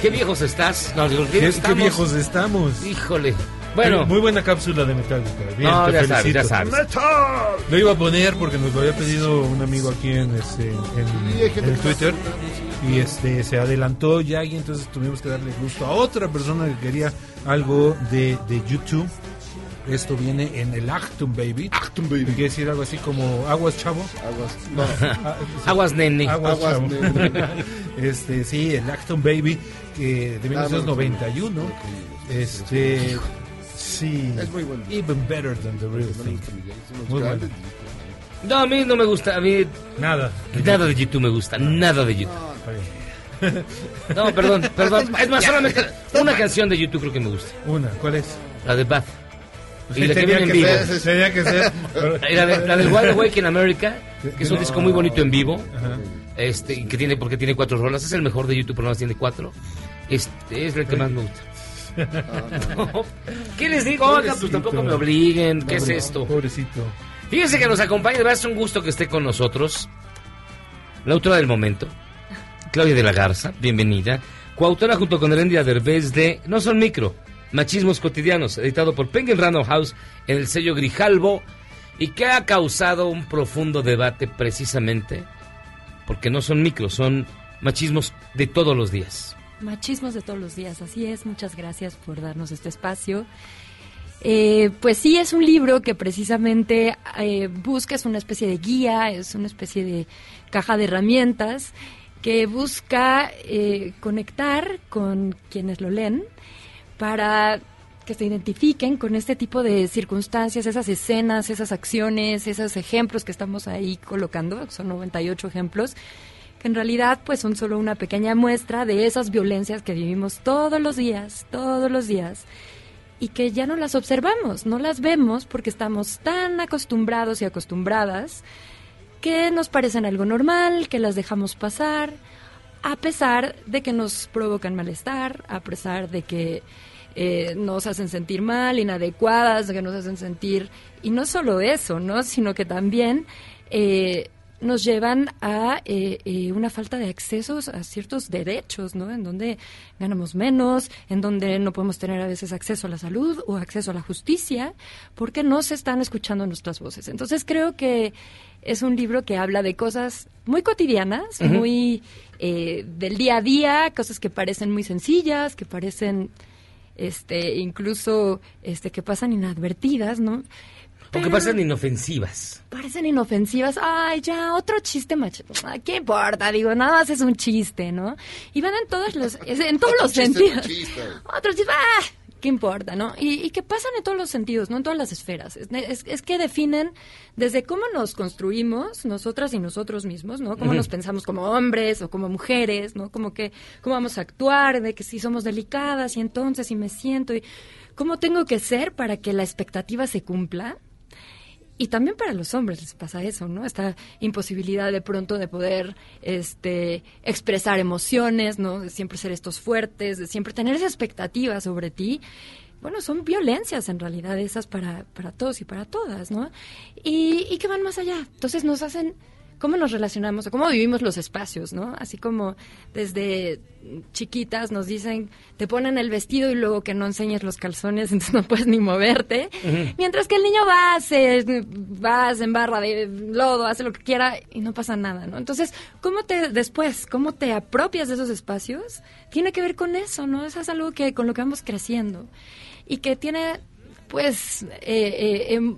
Qué viejos estás. No, digo, ¿Qué, qué estamos? viejos estamos. Híjole. Bueno, muy buena cápsula de Metallica. Bien, No, te ya sabes, ya sabes. Lo iba a poner porque nos lo había pedido un amigo aquí en, este, en, en Twitter y este se adelantó ya y entonces tuvimos que darle gusto a otra persona que quería algo de, de YouTube. Esto viene en el Actum Baby. Actum Baby. Quiere decir algo así como aguas chavo. Aguas. No. Ah, (laughs) sí. Aguas, nene. Aguas, Aguas, chavo. nene. (laughs) este sí, el Actum Baby que de 1991. Este sí. Es muy bueno. Even better than the real thing. Muy bueno. no, a mí no me gusta. A mí Nada. nada de YouTube me gusta. Nada de YouTube. No, perdón, (laughs) perdón. Es más, solamente una canción de YouTube creo que me gusta. Una, ¿cuál es? La de Bath. Y la que Tenía viene en que vivo. ser, que ser. (laughs) La, de, la del Wild Awake in America, que es un No. disco muy bonito en vivo. Ajá. Este, que tiene, porque tiene cuatro rolas. Es el mejor de YouTube, pero nada más tiene cuatro. Este es el que más me gusta. No. (laughs) ¿Qué les digo? Oiga, pues tampoco me obliguen. ¿Qué es esto? Pobrecito. Fíjense que nos acompaña, de verdad es un gusto que esté con nosotros. La autora del momento, Claudia de la Garza, bienvenida. Coautora junto con Erendia Derbez de No son micro, Machismos cotidianos, editado por Penguin Random House en el sello Grijalbo y que ha causado un profundo debate precisamente porque no son micro, son machismos de todos los días. Machismos de todos los días, así es. Muchas gracias por darnos este espacio. Eh, pues sí, es un libro que precisamente eh, busca, es una especie de guía, es una especie de caja de herramientas que busca eh, conectar con quienes lo leen para que se identifiquen con este tipo de circunstancias, esas escenas, esas acciones, esos ejemplos que estamos ahí colocando, son 98 ejemplos, que en realidad pues son solo una pequeña muestra de esas violencias que vivimos todos los días, todos los días, y que ya no las observamos, no las vemos porque estamos tan acostumbrados y acostumbradas que nos parecen algo normal, que las dejamos pasar, a pesar de que nos provocan malestar, a pesar de que eh, nos hacen sentir mal, inadecuadas, de que nos hacen sentir, y no solo eso, ¿no? sino que también eh, nos llevan a eh, eh, una falta de accesos a ciertos derechos, ¿no? En donde ganamos menos, en donde no podemos tener a veces acceso a la salud o acceso a la justicia, porque no se están escuchando nuestras voces. Entonces creo que es un libro que habla de cosas muy cotidianas, muy eh, del día a día, cosas que parecen muy sencillas, que parecen este incluso este que pasan inadvertidas, ¿no? Porque Pero- pasan inofensivas. parecen inofensivas. Ay, ya, otro chiste macho. Ay, ¿Qué importa? Digo, nada más es un chiste, ¿no? Y van en todos los, en todos los chiste, sentidos. otro chiste. Otro chiste, ¡ah! ¿Qué importa, no? Y, y que pasan en todos los sentidos, no en todas las esferas. Es, es- es que definen desde cómo nos construimos nosotras y nosotros mismos, ¿no? Cómo nos pensamos como hombres o como mujeres, ¿no? Como que, cómo vamos a actuar, de que si somos delicadas y entonces si me siento y cómo tengo que ser para que la expectativa se cumpla. Y también para los hombres les pasa eso, ¿no? Esta imposibilidad de pronto de poder este, expresar emociones, ¿no? De siempre ser estos fuertes, de siempre tener esa expectativa sobre ti. Bueno, son violencias en realidad esas para, para todos y para todas, ¿no? Y, y que van más allá. Entonces nos hacen cómo nos relacionamos o cómo vivimos los espacios, ¿no? Así como desde chiquitas nos dicen, te ponen el vestido y luego que no enseñes los calzones, (laughs) entonces no puedes ni moverte. Mientras que el niño va, se, va, se embarra de lodo, hace lo que quiera y no pasa nada, ¿no? Entonces, ¿cómo te, después, cómo te apropias de esos espacios? Tiene que ver con eso, ¿no? Eso es algo que, con lo que vamos creciendo. Y que tiene, pues, eh, eh, em-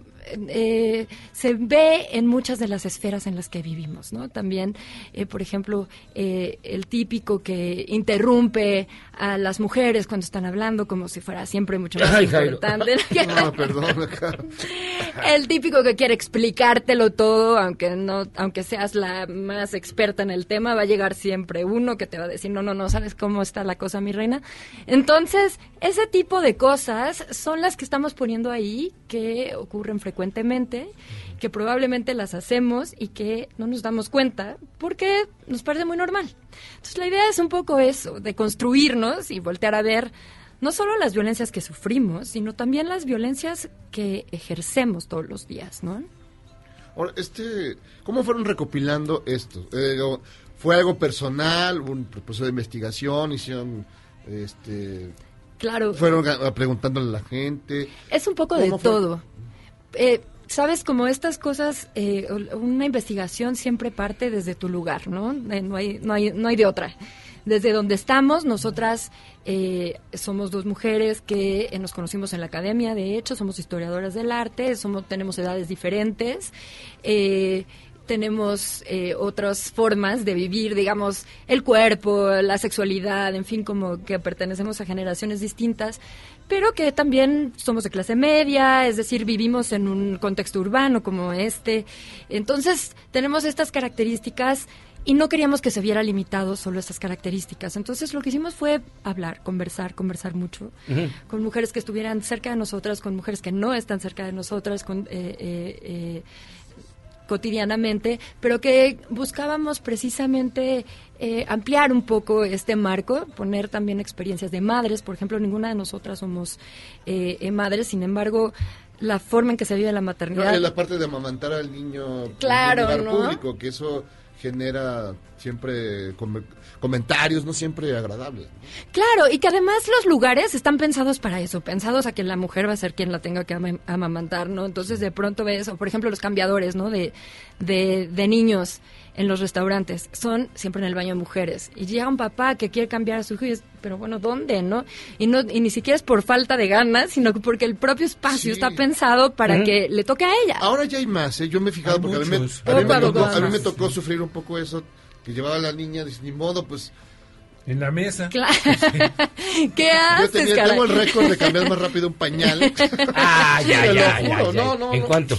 eh, se ve en muchas de las esferas en las que vivimos, ¿no? También, eh, por ejemplo, eh, el típico que interrumpe a las mujeres cuando están hablando como si fuera siempre mucho más Ay, importante. (laughs) No, perdón. El típico que quiere explicártelo todo, aunque no, aunque seas la más experta en el tema, va a llegar siempre uno que te va a decir, no, no, no, ¿sabes cómo está la cosa, mi reina? Entonces, ese tipo de cosas son las que estamos poniendo ahí, que ocurren frecuentemente, que probablemente las hacemos y que no nos damos cuenta porque nos parece muy normal. Entonces, la idea es un poco eso, de construirnos y voltear a ver no solo las violencias que sufrimos, sino también las violencias que ejercemos todos los días, ¿no? Ahora, este, ¿cómo fueron recopilando esto? Eh, ¿Fue algo personal, un proceso de investigación? ¿Hicieron, este, Claro. fueron preguntándole a la gente? Es un poco de ¿Cómo fue? todo. Eh, Sabes, como estas cosas, eh, una investigación siempre parte desde tu lugar, ¿no? Eh, no, hay, no, hay, no hay de otra. Desde donde estamos, nosotras somos dos mujeres que nos conocimos en la academia, de hecho, somos historiadoras del arte, somos, tenemos edades diferentes. Tenemos eh, otras formas de vivir, digamos, el cuerpo, la sexualidad, en fin, como que pertenecemos a generaciones distintas, pero que también somos de clase media, es decir, vivimos en un contexto urbano como este. Entonces, tenemos estas características y no queríamos que se viera limitado solo a estas características. Entonces, lo que hicimos fue hablar, conversar, conversar mucho con mujeres que estuvieran cerca de nosotras, con mujeres que no están cerca de nosotras, con eh, eh, eh, cotidianamente, pero que buscábamos precisamente eh, ampliar un poco este marco, poner también experiencias de madres. Por ejemplo, ninguna de nosotras somos eh, eh, madres, sin embargo, la forma en que se vive la No, maternidad. es la parte de amamantar al niño Claro, en un lugar ¿no? público, que eso genera siempre com- comentarios no siempre agradables. ¿no? Claro, y que además los lugares están pensados para eso, pensados a que la mujer va a ser quien la tenga que ama- amamantar, ¿no? Entonces de pronto ves, o por ejemplo los cambiadores, ¿no? De, de, de niños en los restaurantes, son siempre en el baño de mujeres. Y llega un papá que quiere cambiar a su hijo y es, pero bueno, ¿dónde, no? Y, no, y ni siquiera es por falta de ganas, sino que porque el propio espacio está pensado para que le toque a ella. Ahora ya hay más, ¿eh? yo me he fijado Hay porque a mí, me, a, mí tocó, a mí me tocó sufrir un poco eso, que llevaba a la niña, dice, ni modo, pues En la mesa. Claro. (laughs) ¿Qué yo haces, tenía, caray? tengo el récord de cambiar más rápido un pañal. Ah, ya, ya, ya, ya. no, no, ¿En no. cuánto?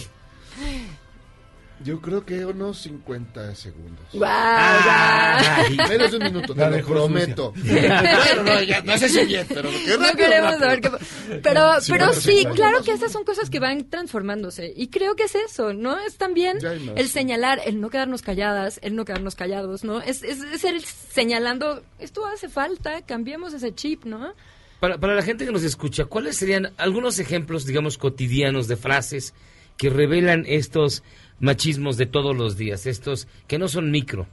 Yo creo que unos 50 segundos. Ay. ya. Menos de un minuto, te lo prometo. (laughs) bueno, no, ya, no sé si bien, pero qué No queremos rápido. saber qué... Pero, Sí, pero bueno, sí, sí, claro que esas son cosas que van transformándose. Y creo que es eso, ¿no? Es también el sí. señalar, el no quedarnos calladas, el no quedarnos callados, ¿no? Es, es, es el señalando, esto hace falta, cambiemos ese chip, ¿no? Para, para la gente que nos escucha, ¿cuáles serían algunos ejemplos, digamos, cotidianos de frases que revelan estos machismos de todos los días, estos que no son micro,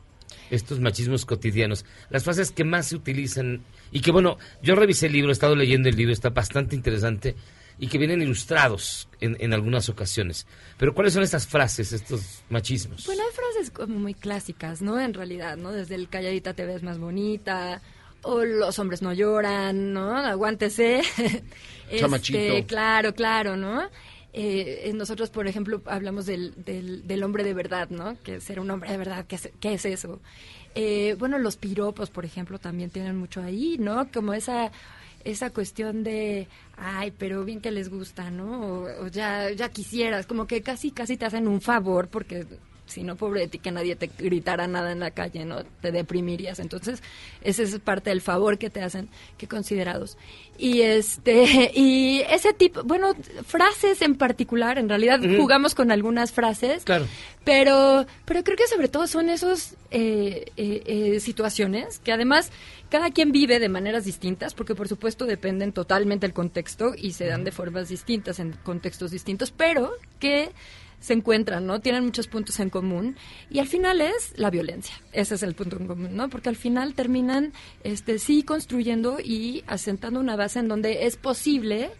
estos machismos cotidianos, las frases que más se utilizan y que, bueno, yo revisé el libro, he estado leyendo el libro, está bastante interesante y que vienen ilustrados en, en algunas ocasiones. Pero ¿cuáles son estas frases, estos machismos? Bueno, hay frases como muy clásicas, ¿no? En realidad, ¿no? Desde el calladita te ves más bonita, o los hombres no lloran, ¿no? Aguántese. (laughs) Chamachito. Este, claro, claro, ¿no? Eh, nosotros, por ejemplo, hablamos del, del, hombre de verdad, ¿no? Que ser un hombre de verdad, ¿qué es, qué es eso? Eh, bueno, los piropos, por ejemplo, también tienen mucho ahí, ¿no? Como esa esa cuestión de, ay, pero bien que les gusta, ¿no? O, o ya, ya quisieras, como que casi, casi te hacen un favor porque si no, pobre de ti que nadie te gritara nada en la calle, ¿no? Te deprimirías. Entonces, ese es parte del favor que te hacen, que considerados. Y este, (laughs) y ese tipo, bueno, frases en particular, en realidad jugamos con algunas frases. Claro. Pero, pero creo que sobre todo son esos eh, eh, eh, situaciones que además cada quien vive de maneras distintas, porque por supuesto dependen totalmente del contexto y se dan de formas distintas en contextos distintos, pero que se encuentran, ¿no? Tienen muchos puntos en común y al final es la violencia. Ese es el punto en común, ¿no? Porque al final terminan, este, sí construyendo y asentando una base en donde es posible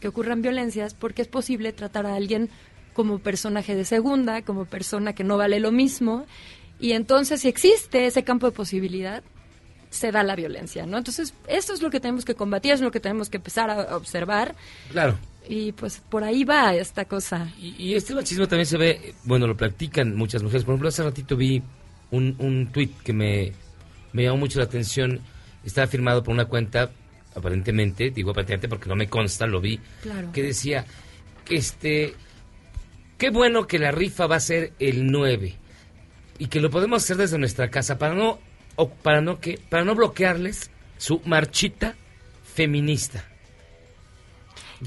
que ocurran violencias, porque es posible tratar a alguien como personaje de segunda, como persona que no vale lo mismo. Y entonces, si existe ese campo de posibilidad, se da la violencia, ¿no? Entonces, esto es lo que tenemos que combatir, es lo que tenemos que empezar a observar Claro. Y pues por ahí va esta cosa. Y, y este machismo también se ve, bueno, lo practican muchas mujeres. Por ejemplo, hace ratito vi un, un tuit que me, me llamó mucho la atención. Estaba firmado por una cuenta, aparentemente, digo aparentemente porque no me consta, lo vi, Claro. que decía, que este, qué bueno que la rifa va a ser el 9 y que lo podemos hacer desde nuestra casa para no, o para no, que, para no bloquearles su marchita feminista.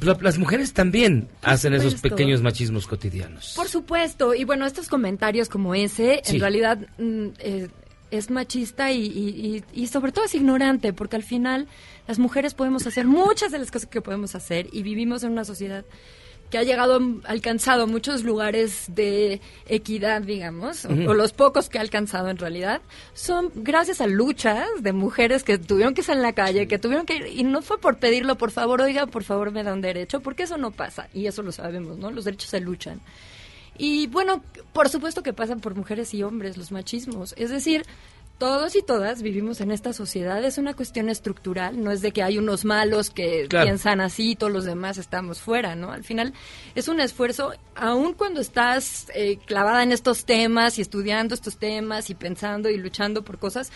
La- Las mujeres también hacen esos pequeños machismos cotidianos. Por supuesto, y bueno, estos comentarios como ese, Sí. en realidad mm, eh, es machista y, y- y- y sobre todo es ignorante, porque al final las mujeres podemos hacer muchas de las cosas que podemos hacer y vivimos en una sociedad que ha llegado, alcanzado muchos lugares de equidad, digamos, o- los pocos que ha alcanzado en realidad, son gracias a luchas de mujeres que tuvieron que salir en la calle, que tuvieron que ir, y no fue por pedirlo, por favor, oiga, por favor, me da un derecho, porque eso no pasa, y eso lo sabemos, ¿no? Los derechos se luchan. Y bueno, por supuesto que pasan por mujeres y hombres los machismos. Es decir, todos y todas vivimos en esta sociedad. Es una cuestión estructural. No es de que hay unos malos que Claro. piensan así y todos los demás estamos fuera, ¿no? Al final es un esfuerzo, aun cuando estás eh, clavada en estos temas y estudiando estos temas y pensando y luchando por cosas.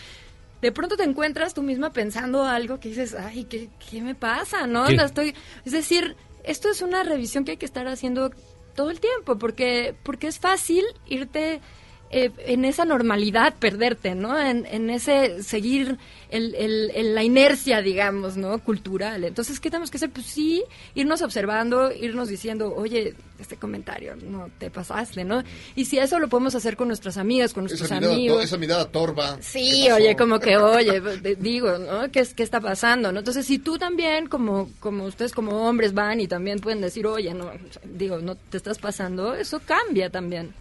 De pronto te encuentras tú misma pensando algo que dices, ay, ¿qué, qué me pasa? ¿No? La estoy, es decir, esto es una revisión que hay que estar haciendo todo el tiempo, porque, porque es fácil irte eh, en esa normalidad, perderte, ¿no? En, en ese seguir el, el- el- la inercia, digamos, ¿no? Cultural. Entonces, ¿qué tenemos que hacer? Pues sí, irnos observando, irnos diciendo, oye, este comentario, no te pasaste, ¿no? Y si eso lo podemos hacer con nuestras amigas, con nuestros Esa mirada, amigos. to- esa mirada torva. Sí, oye, como que, oye, digo, ¿no? ¿Qué, ¿Qué está pasando? ¿no? Entonces, si tú también, como, como ustedes como hombres van y también pueden decir, oye, no, digo, no te estás pasando, eso cambia también.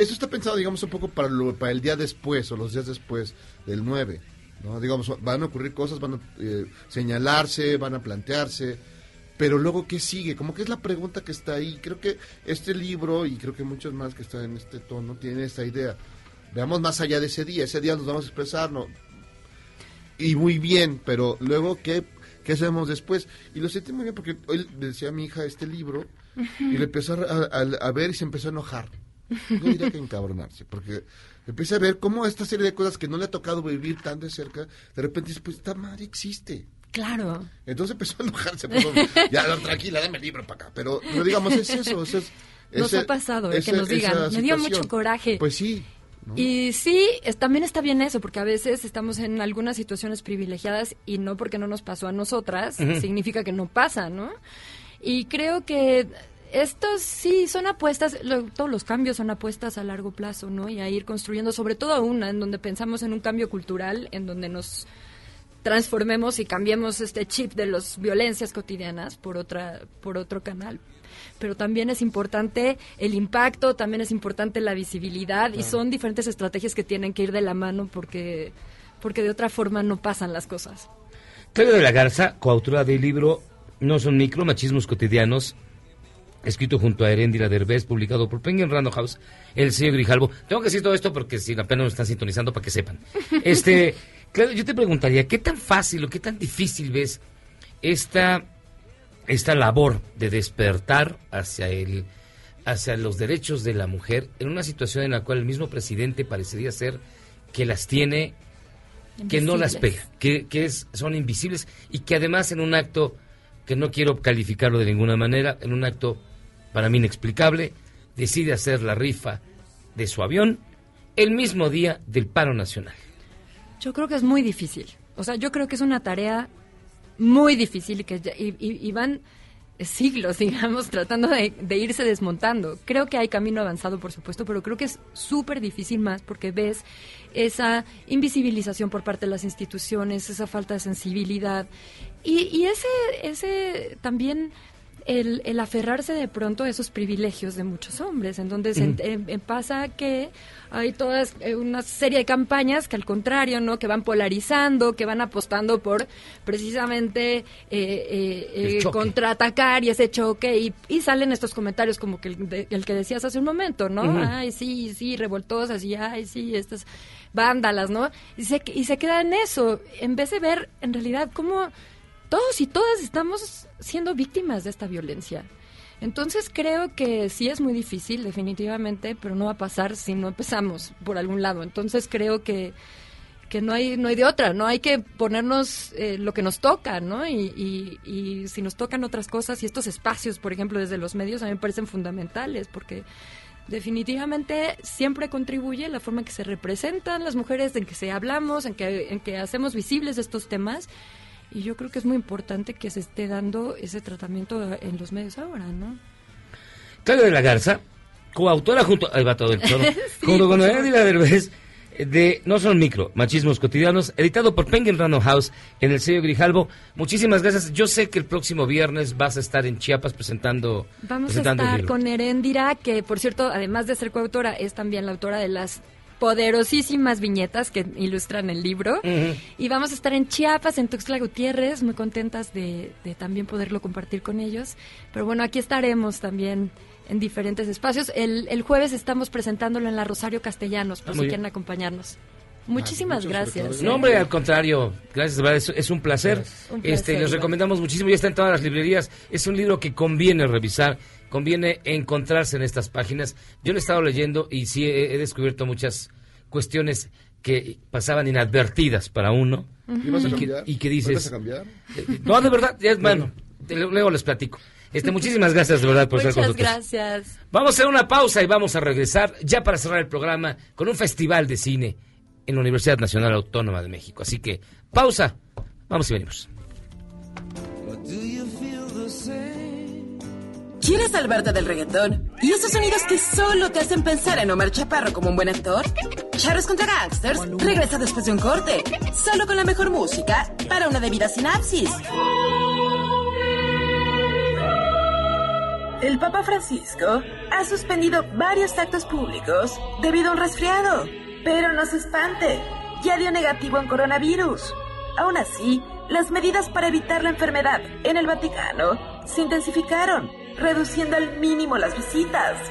Eso está pensado, digamos, un poco para, lo- para el día después o los días después del 9. ¿no? Digamos, van a ocurrir cosas, van a eh, señalarse, van a plantearse. Pero luego, ¿qué sigue? Como que es la pregunta que está ahí. Creo que este libro, y creo que muchos más que están en este tono, tienen esta idea. Veamos más allá de ese día. Ese día nos vamos a expresar, ¿no? Y muy bien, pero luego, ¿qué, qué hacemos después? Y lo sentí muy bien porque hoy le decía a mi hija este libro y le empezó a, ver y se empezó a enojar. No diría que encabronarse, porque empieza a ver cómo esta serie de cosas que no le ha tocado vivir tan de cerca, de repente dice, pues esta madre existe. Claro. Entonces empezó a enojarse, (laughs) ya no, tranquila, dame el libro para acá. Pero, pero digamos, es eso, es, es- Nos ese- ha pasado, eh, que nos digan. Me dio mucho coraje. Pues sí. Y sí, es- también está bien eso, porque a veces estamos en algunas situaciones privilegiadas y no porque no nos pasó a nosotras, significa que no pasa, ¿no? Y creo que estos sí son apuestas, lo- todos los cambios son apuestas a largo plazo, ¿no? Y a ir construyendo, sobre todo una, en donde pensamos en un cambio cultural, en donde nos transformemos y cambiemos este chip de las violencias cotidianas por otra por otro canal. Pero también es importante el impacto también es importante la visibilidad y son diferentes estrategias que tienen que ir de la mano porque porque de otra forma no pasan las cosas. Claudia de la Garza, coautora del libro No son micro, machismos cotidianos, escrito junto a Erendira Derbez, publicado por Penguin Random House, el sello Grijalvo. Tengo que decir todo esto porque si apenas nos están sintonizando para que sepan. (laughs) Este, claro, yo te preguntaría, ¿qué tan fácil o qué tan difícil ves esta, esta labor de despertar hacia el hacia los derechos de la mujer en una situación en la cual el mismo presidente parecería ser que las tiene que no las pega, que, que es, son invisibles y que además en un acto que no quiero calificarlo de ninguna manera, en un acto para mí inexplicable, decide hacer la rifa de su avión el mismo día del paro nacional. yo creo que es muy difícil o sea yo creo que es una tarea muy difícil que y, y- y van siglos, (laughs) digamos, tratando de, de irse desmontando. Creo que hay camino avanzado, por supuesto, pero creo que es súper difícil más porque ves esa invisibilización por parte de las instituciones, esa falta de sensibilidad y, y ese, ese también el, el aferrarse de pronto a esos privilegios de muchos hombres, en donde se- pasa que hay todas eh, una serie de campañas que al contrario, ¿no? Que van polarizando, que van apostando por precisamente eh, eh, eh, contraatacar y ese choque y, y salen estos comentarios como que el, de- el que decías hace un momento, ¿no? Ay, sí, sí, revoltosas y ay, sí, estas... vándalas, ¿no? Y se, y se queda en eso, en vez de ver en realidad cómo todos y todas estamos siendo víctimas de esta violencia. Entonces creo que sí es muy difícil, definitivamente, pero no va a pasar si no empezamos por algún lado. Entonces creo que, que no hay no hay de otra, no hay que ponernos eh, lo que nos toca, ¿no? Y, y, y si nos tocan otras cosas y estos espacios, por ejemplo, desde los medios, a mí me parecen fundamentales porque definitivamente siempre contribuye la forma en que se representan las mujeres, en que se hablamos, en que, en que hacemos visibles estos temas. Y yo creo que es muy importante que se esté dando ese tratamiento en los medios ahora, ¿no? Claudia de la Garza, coautora junto, ahí va todo el toro, (laughs) Sí, junto con Noelia Derbez, de No son micro, machismos cotidianos, editado por Penguin Random House en el sello Grijalbo. Muchísimas gracias. Yo sé que el próximo viernes vas a estar en Chiapas presentando, Vamos a presentando estar con Erendira, que por cierto, además de ser coautora, es también la autora de las poderosísimas viñetas que ilustran el libro. Y vamos a estar en Chiapas, en Tuxtla Gutiérrez, muy contentas de, de también poderlo compartir con ellos. Pero bueno, aquí estaremos también en diferentes espacios. El, el jueves estamos presentándolo en la Rosario Castellanos, por Ah, si quieren acompañarnos. Muchísimas gracias. No, hombre, al contrario. Gracias, es, es un placer. Un placer, este, les recomendamos muchísimo. Ya está en todas las librerías. Es un libro que conviene revisar, conviene encontrarse en estas páginas. Yo lo he estado leyendo y sí he, he descubierto muchas cuestiones que pasaban inadvertidas para uno. Ujú. ¿Y vas a y, que, y que ¿Vas dices... a cambiar? Eh, No, de verdad, ya, bueno, te- luego les platico. Este, muchísimas gracias de verdad por estar con Muchas nosotros. gracias. Vamos a hacer una pausa y vamos a regresar ya para cerrar el programa con un festival de cine en la Universidad Nacional Autónoma de México. Así que, pausa, vamos y venimos. ¿Quieres salvarte del reggaetón? ¿Y esos sonidos que solo te hacen pensar en Omar Chaparro como un buen actor? Charros contra Gangsters regresa después de un corte, solo con la mejor música para una debida sinapsis. El Papa Francisco ha suspendido varios actos públicos debido a un resfriado, pero no se espante, ya dio negativo en coronavirus. Aún así, las medidas para evitar la enfermedad en el Vaticano se intensificaron, reduciendo al mínimo las visitas.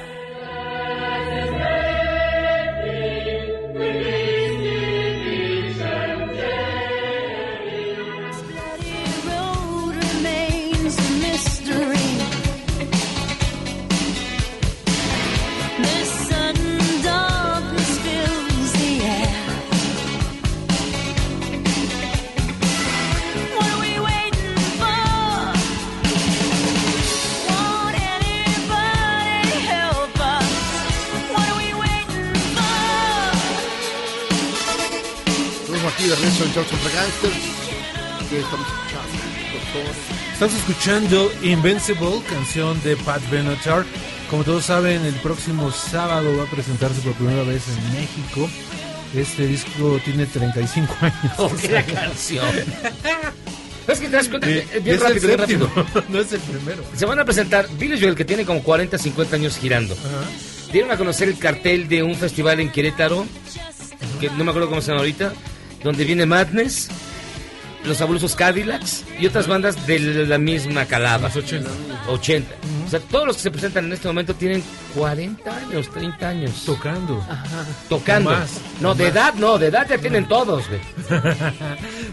De regreso en Gangsters. ¿Qué estamos escuchando? Estamos escuchando Invincible, canción de Pat Benatar. Como todos saben, el próximo sábado va a presentarse por primera vez en México. Este disco tiene 35 (laughs) años. Oh, qué la canción. Es que te das cuenta, Eh, que- bien es el rápido, bien séptimo, rápido. (laughs) no es el primero. Se van a presentar Billy Joel, que tiene como 40, 50 años girando. Dieron a conocer el cartel de un festival en Querétaro, que no me acuerdo cómo se llama ahorita, donde viene Madness, Los Abulosos Cadillacs y otras bandas de la misma calada. 80. 80. O sea, todos los que se presentan en este momento tienen 40 años, 30 años. Tocando. Tocando. Más, no, de edad no, de edad ya tienen todos, güey. (laughs)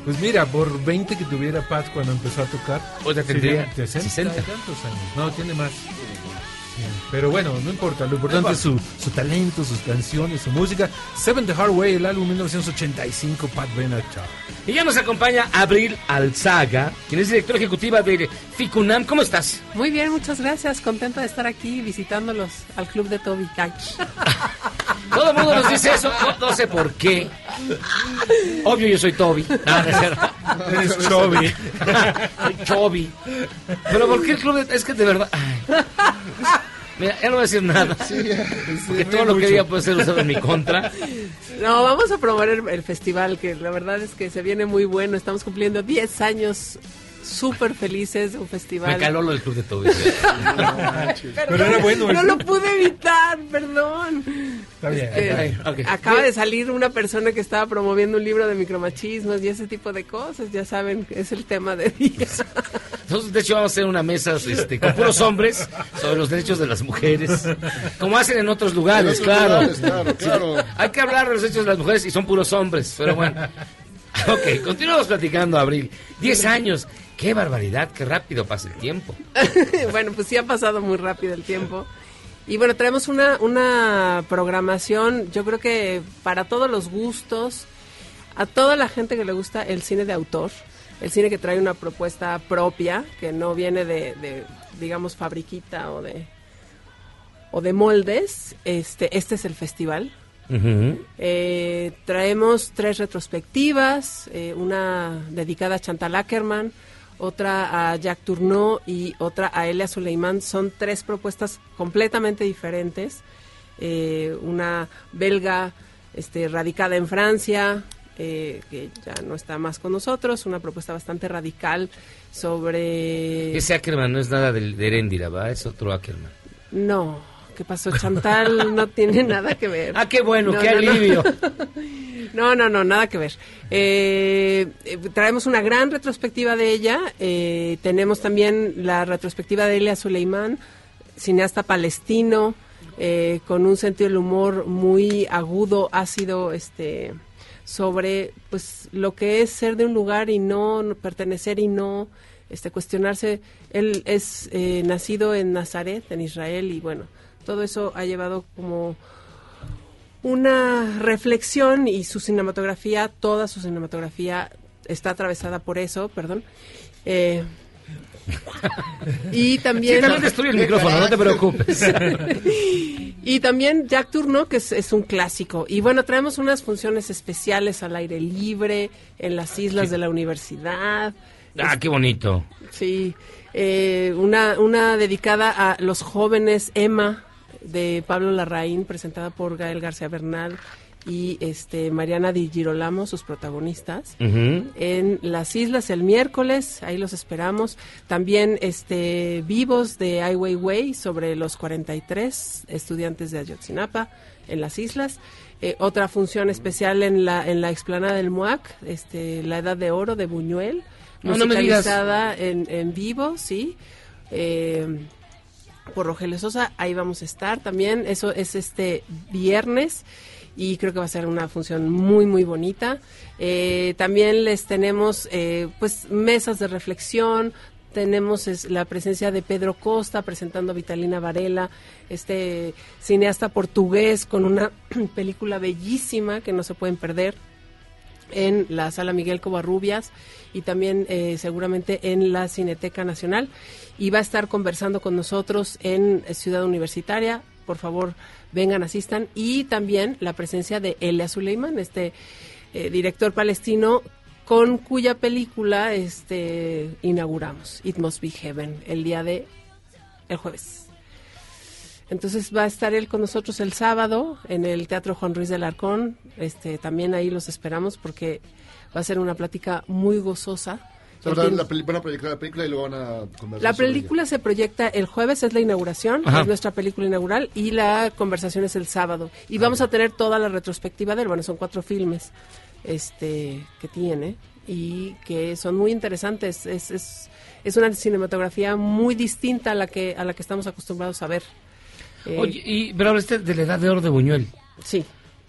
pues mira, por 20 que tuviera Pat cuando empezó a tocar, O sea, tendría serían 60 60. y tantos años. No, tiene más. Pero bueno, no importa, lo importante es su, su talento, sus canciones, su música. Seven the Hard Way, el álbum 1985, Pat Benatar. Y ya nos acompaña Abril Alzaga, quien es directora ejecutiva de Ficunam. ¿Cómo estás? Muy bien, muchas gracias. Contenta de estar aquí visitándolos al club de Toby. (laughs) Todo el mundo nos dice eso, no, no sé por qué. Obvio, yo soy Toby. (laughs) No, no. Eres Chobi. soy Chobi. Pero ¿por qué el club de- Es que de verdad... ay. (laughs) Mira, ya no voy a decir nada. porque todo lo que diga puede ser usado en mi contra. No, vamos a promover el, el festival, que la verdad es que se viene muy bueno. Estamos cumpliendo 10 años súper felices de un festival. Me caló lo del club de Toby. (laughs) Pero era bueno. No lo pude evitar, perdón. Está bien. Es que Ay, ok. Acaba de salir una persona que estaba promoviendo un libro de micromachismos y ese tipo de cosas. Ya saben, es el tema de día. Entonces, de hecho, vamos a hacer una mesa este, con puros hombres sobre los derechos de las mujeres, como hacen en otros lugares, En otros claro. lugares, claro, claro. Sí, hay que hablar de los derechos de las mujeres y son puros hombres, pero bueno. Ok, continuamos platicando, Abril. Diez años. Qué barbaridad, qué rápido pasa el tiempo. (laughs) bueno, pues sí ha pasado muy rápido el tiempo. Y bueno, traemos una, una programación, yo creo que para todos los gustos, a toda la gente que le gusta el cine de autor, el cine que trae una propuesta propia, que no viene de, de, digamos, fabriquita o de, o de moldes, este, este es el festival. Eh, traemos tres retrospectivas, eh, una dedicada a Chantal Ackerman, otra a Jack Tourneau y otra a Elia Suleiman. Son tres propuestas completamente diferentes. Eh, una belga este, radicada en Francia, eh, que ya no está más con nosotros, una propuesta bastante radical sobre... Ese Ackerman no es nada de, de ¿va? Es otro Ackerman. No, ¿qué pasó? Chantal no tiene nada que ver. Ah, qué bueno, No, qué no, alivio. (laughs) No, no, no, nada que ver. Eh, eh, traemos una gran retrospectiva de ella. eh, tenemos también la retrospectiva de Elia Suleiman, cineasta palestino, eh, con un sentido del humor muy agudo, ácido, este sobre pues lo que es ser de un lugar y no, no pertenecer y no este cuestionarse él es eh, nacido en Nazaret en Israel y bueno todo eso ha llevado como una reflexión y su cinematografía, toda su cinematografía está atravesada por eso, perdón. Eh, y también... Sí, destruye el micrófono, no te preocupes. (laughs) y también Jack Turno, que es, es un clásico. Y bueno, traemos unas funciones especiales al aire libre, en las islas de la universidad. Ah, qué bonito. Sí, eh, una, una dedicada a los jóvenes, Emma, de Pablo Larraín, presentada por Gael García Bernal y este Mariana Di Girolamo, sus protagonistas. En las islas el miércoles, ahí los esperamos. También este Vivos de Ai Weiwei sobre los 43 estudiantes de Ayotzinapa en las islas. Eh, otra función especial en la en la explanada del MUAC, este La Edad de Oro de Buñuel, No, no me digas. musicalizada en, en vivo, sí. Eh, por Rogelio Sosa, ahí vamos a estar también. Eso es este viernes y creo que va a ser una función muy muy bonita. Eh, también les tenemos eh, pues mesas de reflexión. Tenemos es, la presencia de Pedro Costa presentando a Vitalina Varela, este cineasta portugués con una (clears throat) película bellísima que no se pueden perder en la sala Miguel Covarrubias y también eh, seguramente en la Cineteca Nacional y va a estar conversando con nosotros en Ciudad Universitaria. Por favor, vengan, asistan. Y también la presencia de Elia Suleiman, este eh, director palestino con cuya película este inauguramos It Must Be Heaven el día de el jueves. Entonces va a estar él con nosotros el sábado en el Teatro Juan Ruiz del Arcón. Este, también ahí los esperamos porque va a ser una plática muy gozosa. O sea, la peli- van a proyectar la película y luego van a conversar la sobre película se proyecta el jueves, es la inauguración, Ajá. es nuestra película inaugural, y la conversación es el sábado. Y vamos a tener toda la retrospectiva de él, bueno, son cuatro filmes este, que tiene y que son muy interesantes. Es, es, es una cinematografía muy distinta a la que, a la que estamos acostumbrados a ver. Eh, Oye, y, pero hablaste de la edad de oro de Buñuel. Sí.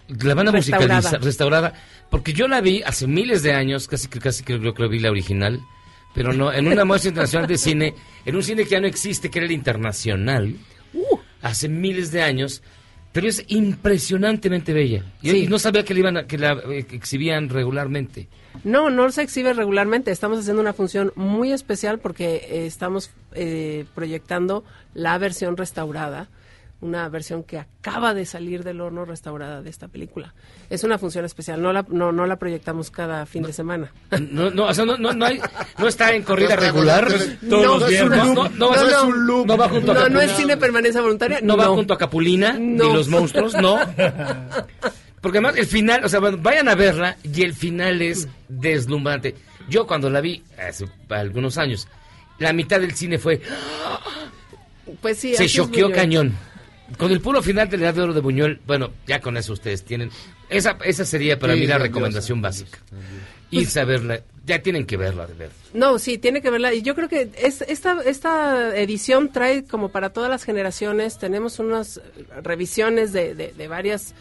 La banda Restaurada. musicalizada, restaurada. Porque yo la vi hace miles de años, casi que casi creo que vi la original, pero no, en una muestra internacional de cine, en un cine que ya no existe, que era el internacional, Uh. hace miles de años, pero es impresionantemente bella. Y, Sí. no sabía que, la iban a- que la eh, que exhibían regularmente. No, no se exhibe regularmente. Estamos haciendo una función muy especial porque eh, estamos eh, proyectando la versión restaurada, una versión que acaba de salir del horno restaurada de esta película. Es una función especial, no la, no, no la proyectamos cada fin de semana. (laughs) No, no, o sea, no, no, no, hay, no está en corrida regular. No, no es un loop. No, es un loop. No va junto a No, no es Capulina. cine permanencia voluntaria. No, va junto a Capulina, No. ni los monstruos, no. (laughs) Porque además el final, o sea, bueno, vayan a verla y el final es deslumbrante. Yo cuando la vi hace algunos años, la mitad del cine fue, Pues sí, se choqueó cañón. Con el puro final de la Edad de Oro de Buñuel, bueno, ya con eso ustedes tienen. Esa, esa sería para Sí, mí la recomendación básica. Irse a verla. Ya tienen que verla, de ver. No, sí, tiene que verla. Y yo creo que es, esta, esta edición trae como para todas las generaciones, tenemos unas revisiones de, de- de varias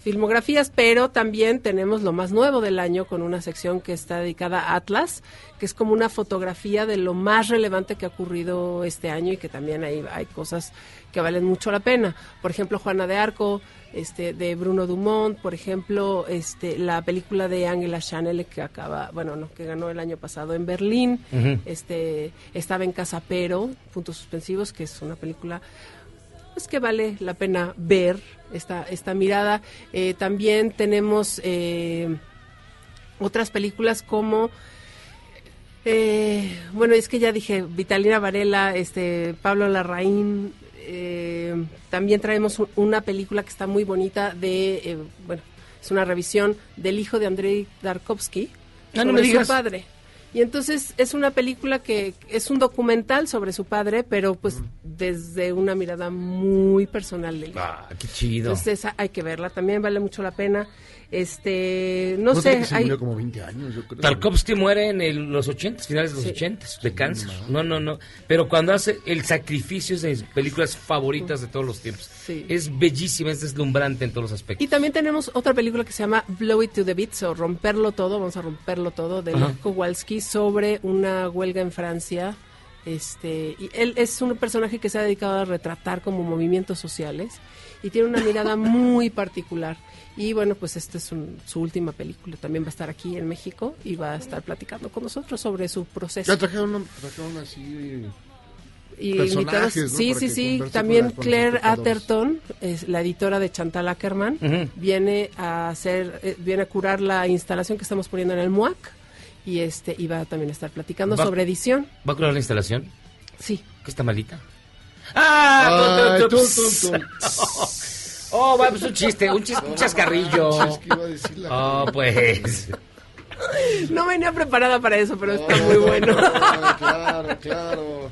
filmografías, pero también tenemos lo más nuevo del año con una sección que está dedicada a Atlas, que es como una fotografía de lo más relevante que ha ocurrido este año y que también hay, hay cosas que valen mucho la pena. Por ejemplo, Juana de Arco, este, de Bruno Dumont, por ejemplo, este, la película de Angela Chanel que acaba, bueno, no, que ganó el año pasado en Berlín, este, estaba en Casa Pero, puntos suspensivos, que es una película pues que vale la pena ver esta, esta mirada. Eh, también tenemos eh, otras películas como eh, bueno, es que ya dije, Vitalina Varela, este, Pablo Larraín, eh, también traemos un- una película que está muy bonita de, eh, bueno, es una revisión del hijo de Andrei Darkovsky no sobre me digas. su padre. Y entonces es una película que es un documental sobre su padre, pero pues desde una mirada muy personal del hijo. Ah, qué chido. Entonces esa hay que verla, también vale mucho la pena. Este, no, No sé, que se hay- murió como 20 años, yo creo. Tarkovsky muere en el- los 80, finales de los 80, de cáncer. No, no, no. Pero cuando hace el sacrificio es de mis películas favoritas de todos los tiempos. Es bellísima, es deslumbrante en todos los aspectos. Y también tenemos otra película que se llama Blow It to the Bits o Romperlo Todo, vamos a romperlo todo, de Kowalski sobre una huelga en Francia. Este, y él es un personaje que se ha dedicado a retratar como movimientos sociales y tiene una mirada muy particular. Y bueno, pues esta es un- su última película. También va a estar aquí en México y va a estar platicando con nosotros sobre su proceso. Ya trajeron, trajeron así. y invitados- ¿no? sí, Para sí, sí. También con con Claire. Atherton, es la editora de Chantal Ackerman, viene a hacer, eh, viene a curar la instalación que estamos poniendo en el MUAC y este y va a también estar platicando Va- sobre edición. ¿Va a curar la instalación? Sí. ¿Que está malita? ¡Ah! Ay, tum, tum, tum, (laughs) Oh, va, pues un chiste, un, chis- un chascarrillo. manches, ¿qué iba a decir la Oh, pues. No venía preparada para eso, pero está muy bueno. Claro, claro.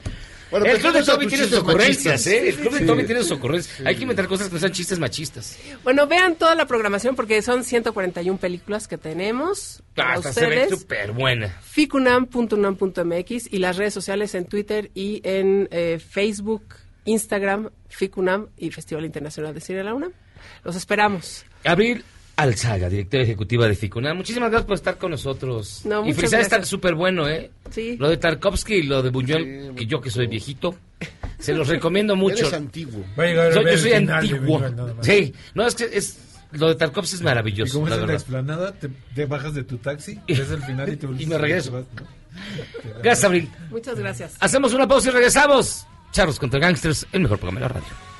Bueno, el pues, club de ¿cómo están Toby tus tiene sus ocurrencias? ¿eh? El club de Sí. Toby tiene sus ocurrencias. Hay que inventar cosas que no sean chistes machistas. Bueno, vean toda la programación porque son 141 películas que tenemos Ah, se ve súper buena. ficunam.unam.mx y las redes sociales en Twitter y en eh, Facebook, Instagram, Ficunam y Festival Internacional de Cine de la UNAM. Los esperamos. Abril Alzaga, directora ejecutiva de Ficuna. Muchísimas gracias por estar con nosotros. No, y felicidades, está súper bueno, ¿eh? Sí. Lo de Tarkovsky y lo de Buñuel, que yo que soy viejito, se los recomiendo (laughs) mucho. Eres antiguo. Va a llegar a Soy- ver yo soy antiguo. Buñuel. Sí, no, es que es, lo de Tarkovsky es Y maravilloso, como es la en la verdad. explanada, te, te bajas de tu taxi, ves el final y te (laughs) Y me regreso. vas, ¿no? Gracias, Abril. Muchas gracias. Hacemos una pausa y regresamos. Charlos contra Gangsters, el mejor programa de la radio.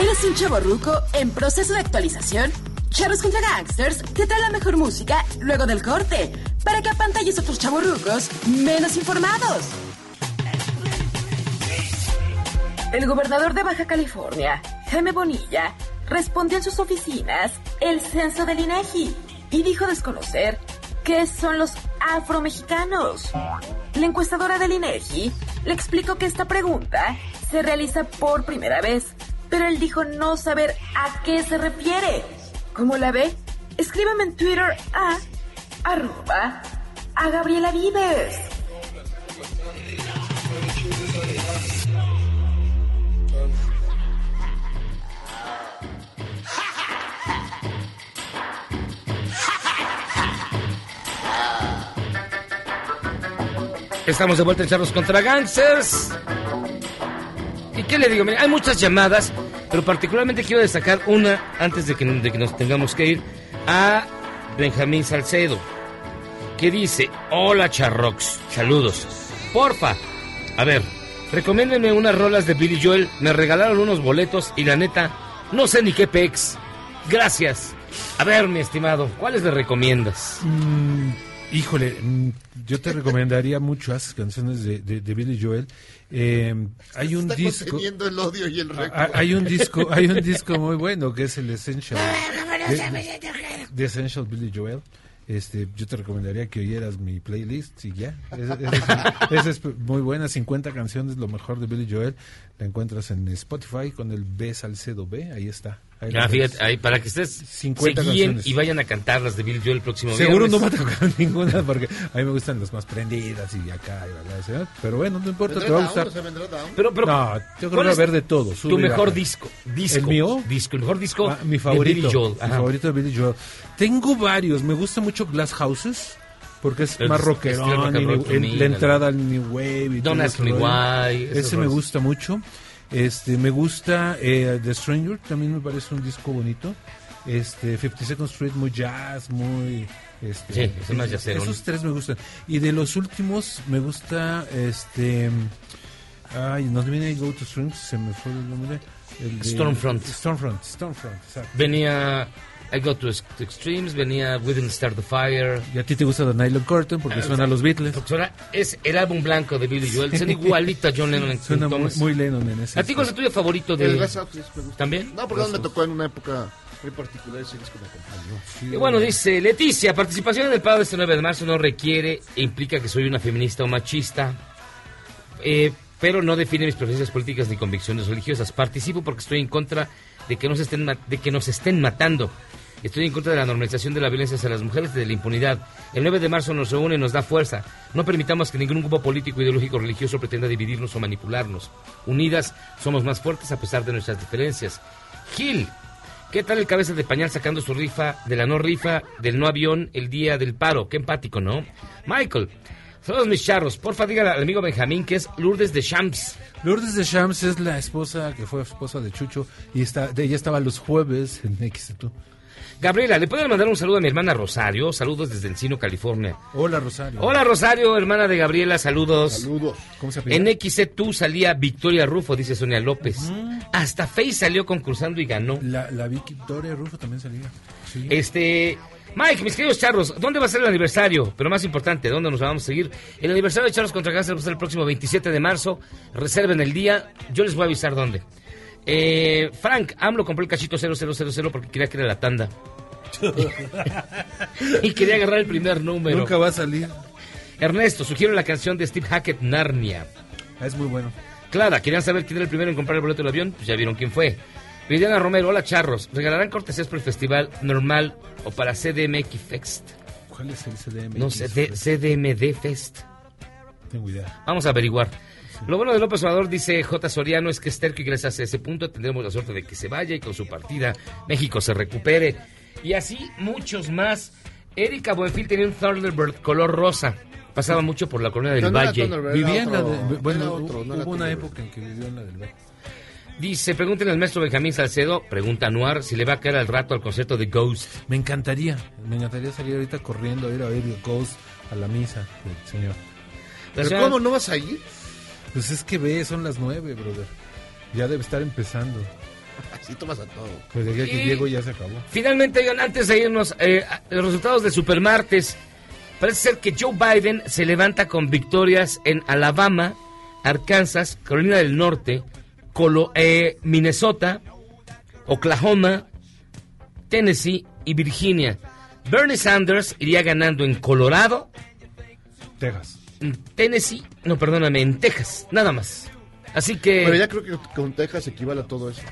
¿Eres un chavo ruco en proceso de actualización? Charros contra Gangsters te trae la mejor música luego del corte para que apantalles a otros chavos rucos menos informados. El gobernador de Baja California, Jaime Bonilla, respondió en sus oficinas el censo del INEGI y dijo desconocer qué son los afromexicanos. La encuestadora del INEGI le explicó que esta pregunta se realiza por primera vez, pero él dijo no saber a qué se refiere. ¿Cómo la ve? Escríbame en Twitter a arroba a Gabriela Vives. Estamos de vuelta en Charlos contra Gangsters. ¿Y qué le digo? Mira, hay muchas llamadas, pero particularmente quiero destacar una antes de que, de que nos tengamos que ir a Benjamín Salcedo, que dice, hola Charrox, saludos. Porfa, a ver, recomiéndenme unas rolas de Billy Joel, me regalaron unos boletos y la neta, no sé ni qué pex. Gracias. A ver, mi estimado, ¿cuáles le recomiendas? Mm, híjole, mm, yo te recomendaría mucho esas canciones de, de- de Billy Joel. Eh, hay un Está disco. el odio y el Ah, récord. Hay un disco, hay un disco muy bueno que es el Essential. (laughs) de- Essential Billy Joel. Este, yo te recomendaría que oyeras mi playlist y ya. Esa es, (laughs) esa es muy buena, 50 canciones, lo mejor de Billy Joel. La encuentras en Spotify con el B Salcedo B, ahí está. Ahí Ah, las fíjate, ves. ahí, para que ustedes 50 se guíen y vayan a cantarlas de Bill Joel el próximo Seguro no viernes. va a tocar (laughs) ninguna porque a mí me gustan las más prendidas y acá y verdad, ¿sí? pero bueno, no importa, te ¿Vendrá va a gustar. O sea, ¿vendrá down? Pero, pero, no, yo creo que ¿cuál va a haber de todo. sube Tu mejor disco, disco. ¿El mío? Disco, el mejor disco. Ah, mi de favorito. Billy Joel. Mi favorito de Billy Joel. Tengo varios. Me gusta mucho Glass Houses. Porque es Es- más rockerón, rock la entrada al New Wave. Y Don't todo Ask ese Me. Why, Ese me gusta mucho. Este, me gusta eh, The Stranger, también me parece un disco bonito. Este, 52nd Street, muy jazz, muy... Este, Sí, es más jazzerón. Esos tres me gustan. Y de los últimos me gusta, este... Ay, no viene Go to Strings, se me fue el nombre. El de- Stormfront. Stormfront, Stormfront, exacto. Venía I Go to Ex- to Extremes, venía We Didn't Start the Fire. Y a ti te gusta The Nylon Curtain porque Ah, suena a los Beatles. Suena- es el álbum blanco de Billy Joel. Suena (laughs) igualito a John Lennon en Suena muy, Lennon en ese. ¿A ti cuál es el tuyo favorito de...? El. ¿También? No, porque me tocó en una época muy particular ese disco me acompañó. Y bueno, dice Leticia, participación en el paro de este 9 de marzo no requiere e implica que soy una feminista o machista, eh, pero no define mis preferencias políticas ni convicciones religiosas. Participo porque estoy en contra de que nos estén, de que nos estén matando. Estoy en contra de la normalización de la violencia hacia las mujeres y de la impunidad. El 9 de marzo nos reúne y nos da fuerza. No permitamos que ningún grupo político, ideológico religioso pretenda dividirnos o manipularnos. Unidas somos más fuertes a pesar de nuestras diferencias. Gil, ¿Qué tal el cabeza de pañal sacando su rifa de la no rifa del no avión el día del paro? Qué empático, ¿no? Michael, saludos mis charros. Porfa, dígale al amigo Benjamín que es Lourdes de Champs. Lourdes de Shams es la esposa que fue esposa de Chucho y está, ella estaba los jueves en XT2. Gabriela, ¿le pueden mandar un saludo a mi hermana Rosario? Saludos desde Encino, California. Hola Rosario. Hola Rosario, hermana de Gabriela, saludos. Saludos. ¿Cómo se apellida? En XC2 salía Victoria Rufo, dice Sonia López. Hasta Face salió concursando y ganó. La, la Victoria Rufo también salía. Sí. Este, Mike, mis queridos charros, ¿dónde va a ser el aniversario? Pero más importante, ¿dónde nos vamos a seguir? El aniversario de Charros contra Cáncer va a ser el próximo 27 de marzo. Reserven el día, yo les voy a avisar dónde. Eh, Frank, AMLO compró el cachito 0000 porque quería que era la tanda. (laughs) y quería agarrar el primer número. Nunca va a salir. Ernesto, sugiero la canción de Steve Hackett, Narnia. Ah, Es muy bueno. Clara, ¿querían saber quién era el primero en comprar el boleto del avión? Pues ya vieron quién fue. Viviana Romero, hola charros. ¿Regalarán cortesías por el festival normal o para CDMX Fest? ¿Cuál es el CDM? No de- CDMD Fest. Tengo idea. Vamos a averiguar. Lo bueno de López Obrador, dice J. Soriano, es que es terco y gracias a ese punto tendremos la suerte de que se vaya y con su partida México se recupere. Y así muchos más. Erika Buenfil tenía un Thunderbird color rosa. Pasaba mucho por la colonia del No, no era Valle. Vivía en la de, bueno, otro, no hubo una época en que vivió en la del Valle. Dice, pregúntenle al maestro Benjamín Salcedo, pregunta Anuar, si le va a caer al rato al concierto de Ghost. Me encantaría, me encantaría salir ahorita corriendo a ir a oír Ghost a la misa del señor. ¿Pero señora- cómo no vas a ir? Pues es que ve, son las nueve, brother. Ya debe estar empezando. Así tomas a todo. Pues de aquí que Y- llego ya se acabó. Finalmente, oigan, antes de irnos, eh, los resultados de Supermartes. Parece ser que Joe Biden se levanta con victorias en Alabama, Arkansas, Carolina del Norte, Colo- eh, Minnesota, Oklahoma, Tennessee y Virginia. Bernie Sanders iría ganando en Colorado, Texas. En Tennessee, no, perdóname, en Texas, nada más. Así que Pero ya creo que con Texas equivale a todo eso.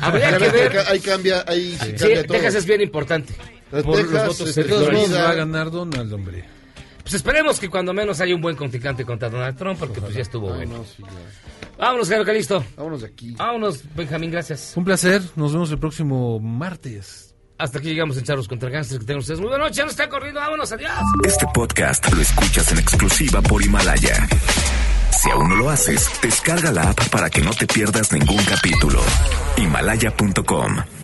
habría que ver. Ahí cambia, ahí sí Sí, cambia todo. Texas es bien importante. Por los Texas, votos este, de todos modos va a ganar Donald, hombre. Pues esperemos que cuando menos haya un buen contrincante contra Donald Trump, porque pues ya estuvo Ay, bueno. no, sí, ya. Vámonos, Jairo Calisto. Vámonos de aquí. Vámonos, Benjamín, gracias. Un placer, nos vemos el próximo martes. Hasta aquí llegamos en Charlos contra Gangsters. Que tengan ustedes muy. Ya nos está corriendo. Vámonos, adiós. Este podcast lo escuchas en exclusiva por Himalaya. Si aún no lo haces, descarga la app para que no te pierdas ningún capítulo. Himalaya.com